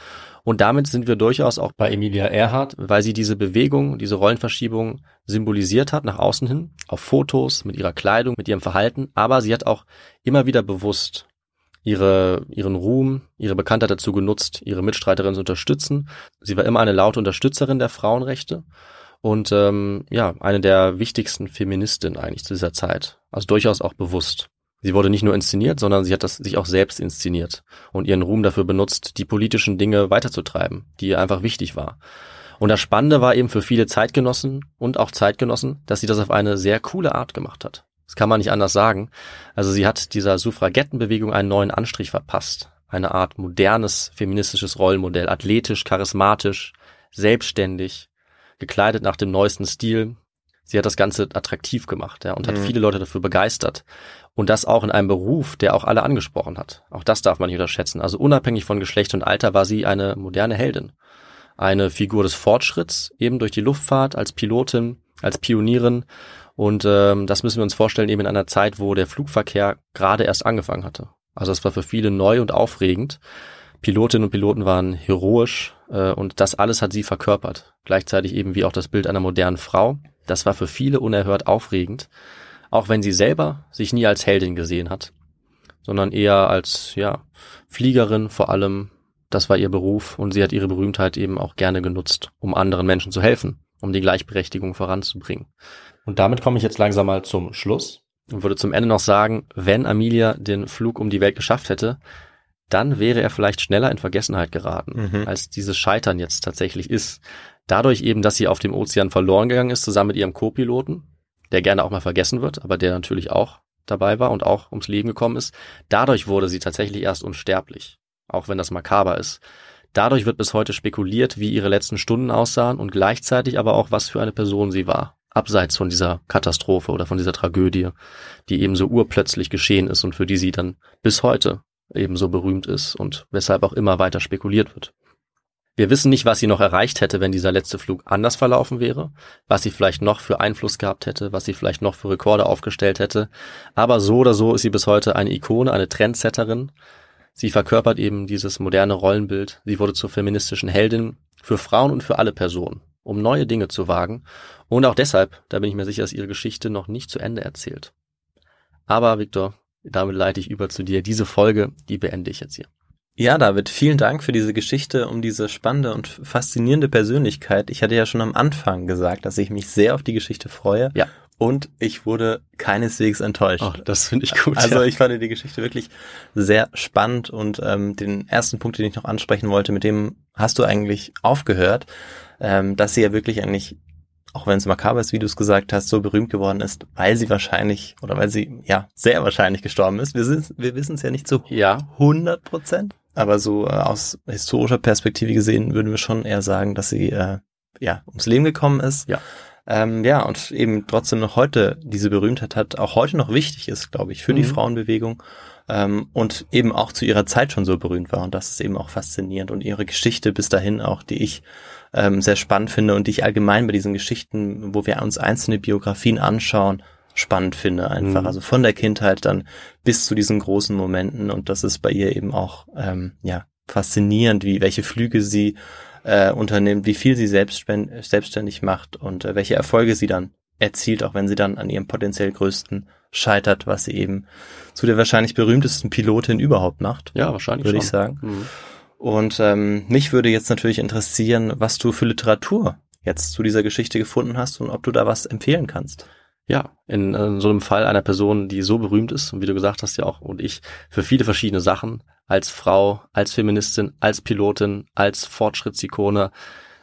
Und damit sind wir durchaus auch bei Emilia Earhart, weil sie diese Bewegung, diese Rollenverschiebung symbolisiert hat nach außen hin, auf Fotos, mit ihrer Kleidung, mit ihrem Verhalten. Aber sie hat auch immer wieder bewusst ihre, ihren Ruhm, ihre Bekanntheit dazu genutzt, ihre Mitstreiterin zu unterstützen. Sie war immer eine laute Unterstützerin der Frauenrechte und ähm, ja, eine der wichtigsten Feministinnen eigentlich zu dieser Zeit. Also durchaus auch bewusst. Sie wurde nicht nur inszeniert, sondern sie hat das sich auch selbst inszeniert und ihren Ruhm dafür benutzt, die politischen Dinge weiterzutreiben, die ihr einfach wichtig war. Und das Spannende war eben für viele Zeitgenossen und auch Zeitgenossen, dass sie das auf eine sehr coole Art gemacht hat. Das kann man nicht anders sagen. Also sie hat dieser Suffragettenbewegung einen neuen Anstrich verpasst. Eine Art modernes feministisches Rollenmodell, athletisch, charismatisch, selbstständig, gekleidet nach dem neuesten Stil. Sie hat das Ganze attraktiv gemacht ja, und mhm. hat viele Leute dafür begeistert. Und das auch in einem Beruf, der auch alle angesprochen hat. Auch das darf man nicht unterschätzen. Also unabhängig von Geschlecht und Alter war sie eine moderne Heldin. Eine Figur des Fortschritts, eben durch die Luftfahrt, als Pilotin, als Pionierin. Und ähm, das müssen wir uns vorstellen, eben in einer Zeit, wo der Flugverkehr gerade erst angefangen hatte. Also es war für viele neu und aufregend. Pilotinnen und Piloten waren heroisch äh, und das alles hat sie verkörpert. Gleichzeitig eben wie auch das Bild einer modernen Frau. Das war für viele unerhört aufregend, auch wenn sie selber sich nie als Heldin gesehen hat, sondern eher als ja Fliegerin vor allem. Das war ihr Beruf und sie hat ihre Berühmtheit eben auch gerne genutzt, um anderen Menschen zu helfen, um die Gleichberechtigung voranzubringen. Und damit komme ich jetzt langsam mal zum Schluss und würde zum Ende noch sagen, wenn Amelia den Flug um die Welt geschafft hätte, dann wäre er vielleicht schneller in Vergessenheit geraten, mhm. als dieses Scheitern jetzt tatsächlich ist. Dadurch eben, dass sie auf dem Ozean verloren gegangen ist, zusammen mit ihrem Co-Piloten, der gerne auch mal vergessen wird, aber der natürlich auch dabei war und auch ums Leben gekommen ist. Dadurch wurde sie tatsächlich erst unsterblich, auch wenn das makaber ist. Dadurch wird bis heute spekuliert, wie ihre letzten Stunden aussahen und gleichzeitig aber auch, was für eine Person sie war, abseits von dieser Katastrophe oder von dieser Tragödie, die eben so urplötzlich geschehen ist und für die sie dann bis heute ebenso berühmt ist und weshalb auch immer weiter spekuliert wird. Wir wissen nicht, was sie noch erreicht hätte, wenn dieser letzte Flug anders verlaufen wäre, was sie vielleicht noch für Einfluss gehabt hätte, was sie vielleicht noch für Rekorde aufgestellt hätte. Aber so oder so ist sie bis heute eine Ikone, eine Trendsetterin. Sie verkörpert eben dieses moderne Rollenbild. Sie wurde zur feministischen Heldin für Frauen und für alle Personen, um neue Dinge zu wagen. Und auch deshalb, da bin ich mir sicher, ist ihre Geschichte noch nicht zu Ende erzählt. Aber, Victor, damit leite ich über zu dir. Diese Folge, die beende ich jetzt hier. Ja, David, vielen Dank für diese Geschichte um diese spannende und faszinierende Persönlichkeit. Ich hatte ja schon am Anfang gesagt, dass ich mich sehr auf die Geschichte freue. Ja. Und ich wurde keineswegs enttäuscht. Oh, das finde ich gut. Also ja. ich fand die Geschichte wirklich sehr spannend und ähm, den ersten Punkt, den ich noch ansprechen wollte, mit dem hast du eigentlich aufgehört, ähm, dass sie ja wirklich eigentlich auch wenn es makaber ist, wie du es gesagt hast, so berühmt geworden ist, weil sie wahrscheinlich oder weil sie ja sehr wahrscheinlich gestorben ist. Wir, sind, wir wissen es ja nicht zu ja. 100 Prozent, aber so äh, aus historischer Perspektive gesehen würden wir schon eher sagen, dass sie äh, ja ums Leben gekommen ist. Ja. Ähm, ja, und eben trotzdem noch heute diese Berühmtheit hat, auch heute noch wichtig ist, glaube ich, für die Mhm. Frauenbewegung ähm, und eben auch zu ihrer Zeit schon so berühmt war. Und das ist eben auch faszinierend. Und ihre Geschichte bis dahin auch, die ich ähm, sehr spannend finde und die ich allgemein bei diesen Geschichten, wo wir uns einzelne Biografien anschauen, spannend finde einfach. Mhm. Also von der Kindheit dann bis zu diesen großen Momenten. Und das ist bei ihr eben auch ähm, ja faszinierend, wie welche Flüge sie äh, unternimmt, wie viel sie selbstständig macht und äh, welche Erfolge sie dann erzielt, auch wenn sie dann an ihrem potenziell größten scheitert, was sie eben zu der wahrscheinlich berühmtesten Pilotin überhaupt macht, Ja, wahrscheinlich würde ich sagen. Mhm. Und ähm, mich würde jetzt natürlich interessieren, was du für Literatur jetzt zu dieser Geschichte gefunden hast und ob du da was empfehlen kannst. Ja, in, äh, so einem Fall einer Person, die so berühmt ist, und wie du gesagt hast ja auch, und ich, für viele verschiedene Sachen, als Frau, als Feministin, als Pilotin, als Fortschrittsikone,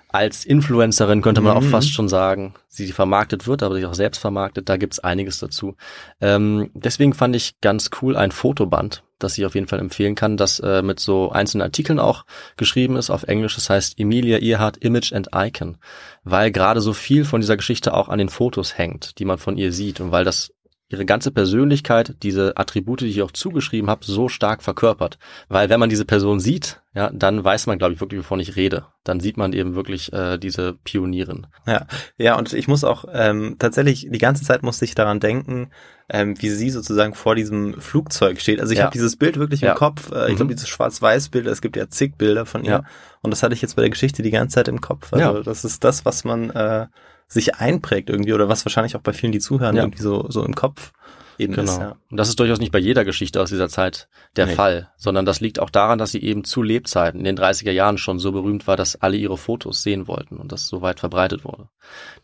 als Influencerin könnte man auch Mhm. fast schon sagen, sie vermarktet wird, aber sich auch selbst vermarktet, da gibt's einiges dazu. Ähm, deswegen fand ich ganz cool ein Fotoband, das ich auf jeden Fall empfehlen kann, das äh, mit so einzelnen Artikeln auch geschrieben ist auf Englisch. Das heißt Emilia Earhart Image and Icon, weil gerade so viel von dieser Geschichte auch an den Fotos hängt, die man von ihr sieht und weil das ihre ganze Persönlichkeit, diese Attribute, die ich auch zugeschrieben habe, so stark verkörpert. Weil wenn man diese Person sieht, ja, dann weiß man, glaube ich, wirklich, wovon ich rede. Dann sieht man eben wirklich äh, diese Pionierin. Ja, ja, und ich muss auch ähm, tatsächlich die ganze Zeit musste ich daran denken, ähm, wie sie sozusagen vor diesem Flugzeug steht. Also ich Ja. habe dieses Bild wirklich im Ja. Kopf. Äh, ich Mhm. glaube, dieses Schwarz-Weiß-Bild, es gibt ja zig Bilder von ihr. Ja. Und das hatte ich jetzt bei der Geschichte die ganze Zeit im Kopf. Also Ja. das ist das, was man äh, sich einprägt irgendwie oder was wahrscheinlich auch bei vielen, die zuhören, irgendwie so, so im Kopf eben Genau. ist. Ja. Und das ist durchaus nicht bei jeder Geschichte aus dieser Zeit der Nee. Fall, sondern das liegt auch daran, dass sie eben zu Lebzeiten in den 30er Jahren schon so berühmt war, dass alle ihre Fotos sehen wollten und das so weit verbreitet wurde.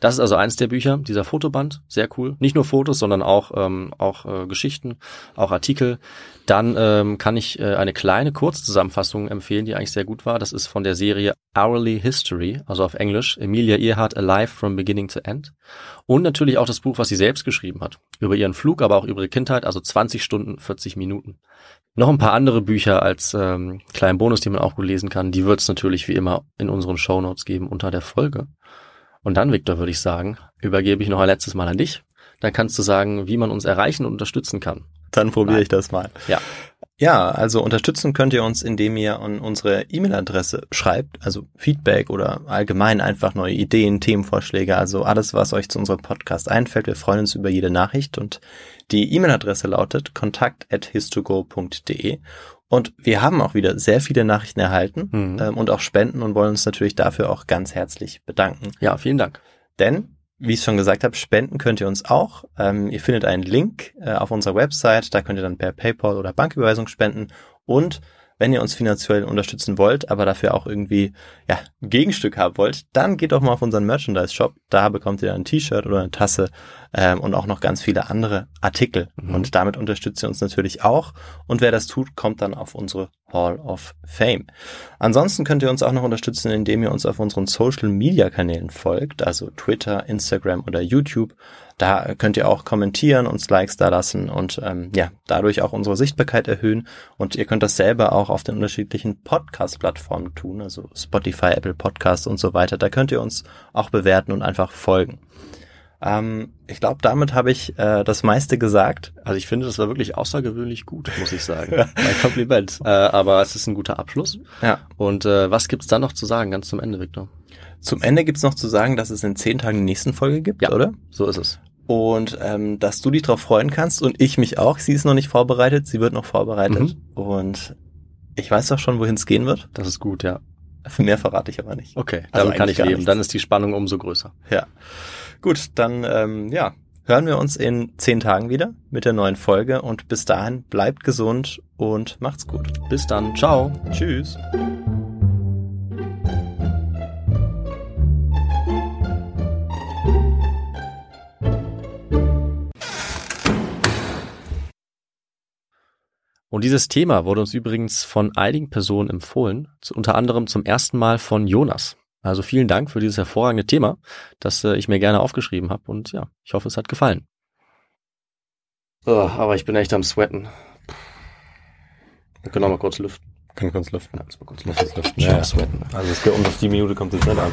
Das ist also eins der Bücher, dieser Fotoband, sehr cool. Nicht nur Fotos, sondern auch, ähm, auch äh, Geschichten, auch Artikel. Dann ähm, kann ich äh, eine kleine Kurzzusammenfassung empfehlen, die eigentlich sehr gut war. Das ist von der Serie Hourly History, also auf Englisch, Emilia Earhart Alive from Beginning to End. Und natürlich auch das Buch, was sie selbst geschrieben hat. Über ihren Flug, aber auch über ihre Kindheit, also 20 Stunden, 40 Minuten. Noch ein paar andere Bücher als ähm, kleinen Bonus, die man auch gut lesen kann. Die wird es natürlich wie immer in unseren Shownotes geben unter der Folge. Und dann, Victor, würde ich sagen, übergebe ich noch ein letztes Mal an dich. Dann kannst du sagen, wie man uns erreichen und unterstützen kann. Dann probiere ich das mal. Ja. Ja, also unterstützen könnt ihr uns, indem ihr an unsere E-Mail-Adresse schreibt, also Feedback oder allgemein einfach neue Ideen, Themenvorschläge, also alles, was euch zu unserem Podcast einfällt. Wir freuen uns über jede Nachricht und die E-Mail-Adresse lautet kontakt@histogo.de und wir haben auch wieder sehr viele Nachrichten erhalten Mhm. ähm, und auch Spenden und wollen uns natürlich dafür auch ganz herzlich bedanken. Ja, vielen Dank. Denn, wie ich schon gesagt habe, spenden könnt ihr uns auch. Ähm, ihr findet einen Link äh, auf unserer Website, da könnt ihr dann per PayPal oder Banküberweisung spenden. Und wenn ihr uns finanziell unterstützen wollt, aber dafür auch irgendwie ja, ein Gegenstück haben wollt, dann geht doch mal auf unseren Merchandise-Shop. Da bekommt ihr ein T-Shirt oder eine Tasse ähm, und auch noch ganz viele andere Artikel. Mhm. Und damit unterstützt ihr uns natürlich auch. Und wer das tut, kommt dann auf unsere Hall of Fame. Ansonsten könnt ihr uns auch noch unterstützen, indem ihr uns auf unseren Social-Media-Kanälen folgt, also Twitter, Instagram oder YouTube. Da könnt ihr auch kommentieren, uns Likes da lassen und ähm, ja, dadurch auch unsere Sichtbarkeit erhöhen. Und ihr könnt das selber auch auf den unterschiedlichen Podcast-Plattformen tun, also Spotify, Apple Podcasts und so weiter. Da könnt ihr uns auch bewerten und einfach folgen. Ähm, ich glaube, damit habe ich äh, das meiste gesagt. Also ich finde, das war wirklich außergewöhnlich gut, muss ich sagen. Mein Kompliment. Äh, aber es ist ein guter Abschluss. Ja. Und äh, was gibt's dann noch zu sagen, ganz zum Ende, Victor? Zum Ende gibt's noch zu sagen, dass es in zehn Tagen die nächsten Folge gibt, Ja. oder? So ist es. Und ähm, dass du dich drauf freuen kannst und ich mich auch. Sie ist noch nicht vorbereitet, sie wird noch vorbereitet. Mhm. Und ich weiß doch schon, wohin es gehen wird. Das ist gut, ja. Mehr verrate ich aber nicht. Okay, Also damit kann ich leben. nichts. Dann ist die Spannung umso größer. Ja. Gut, dann ähm, ja, hören wir uns in zehn Tagen wieder mit der neuen Folge und bis dahin bleibt gesund und macht's gut. Bis dann. Ciao. Tschüss. Und dieses Thema wurde uns übrigens von einigen Personen empfohlen, unter anderem zum ersten Mal von Jonas. Also vielen Dank für dieses hervorragende Thema, das äh, ich mir gerne aufgeschrieben habe. Und ja, ich hoffe, es hat gefallen. Oh, aber ich bin echt am Sweaten. Wir können auch mal kurz lüften. Können wir uns lüften. Ja, kurz lüften. Ja, ja, sweaten. Also es geht um die Minute kommt es nicht an.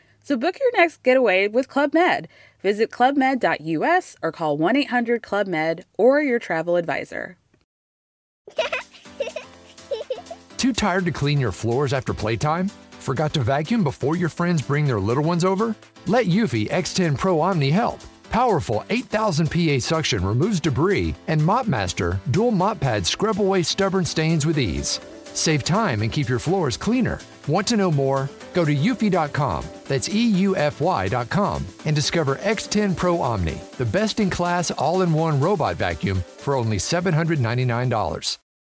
So book your next getaway with Club Med. Visit clubmed.us or call 1 800 Club Med or your travel advisor. Too tired to clean your floors after playtime? Forgot to vacuum before your friends bring their little ones over? Let Eufy X10 Pro Omni help. Powerful 8000 PA suction removes debris, and MopMaster dual mop pads scrub away stubborn stains with ease. Save time and keep your floors cleaner. Want to know more? Go to eufy.com, that's EUFY.com, and discover X10 Pro Omni, the best in class all in one robot vacuum for only $799.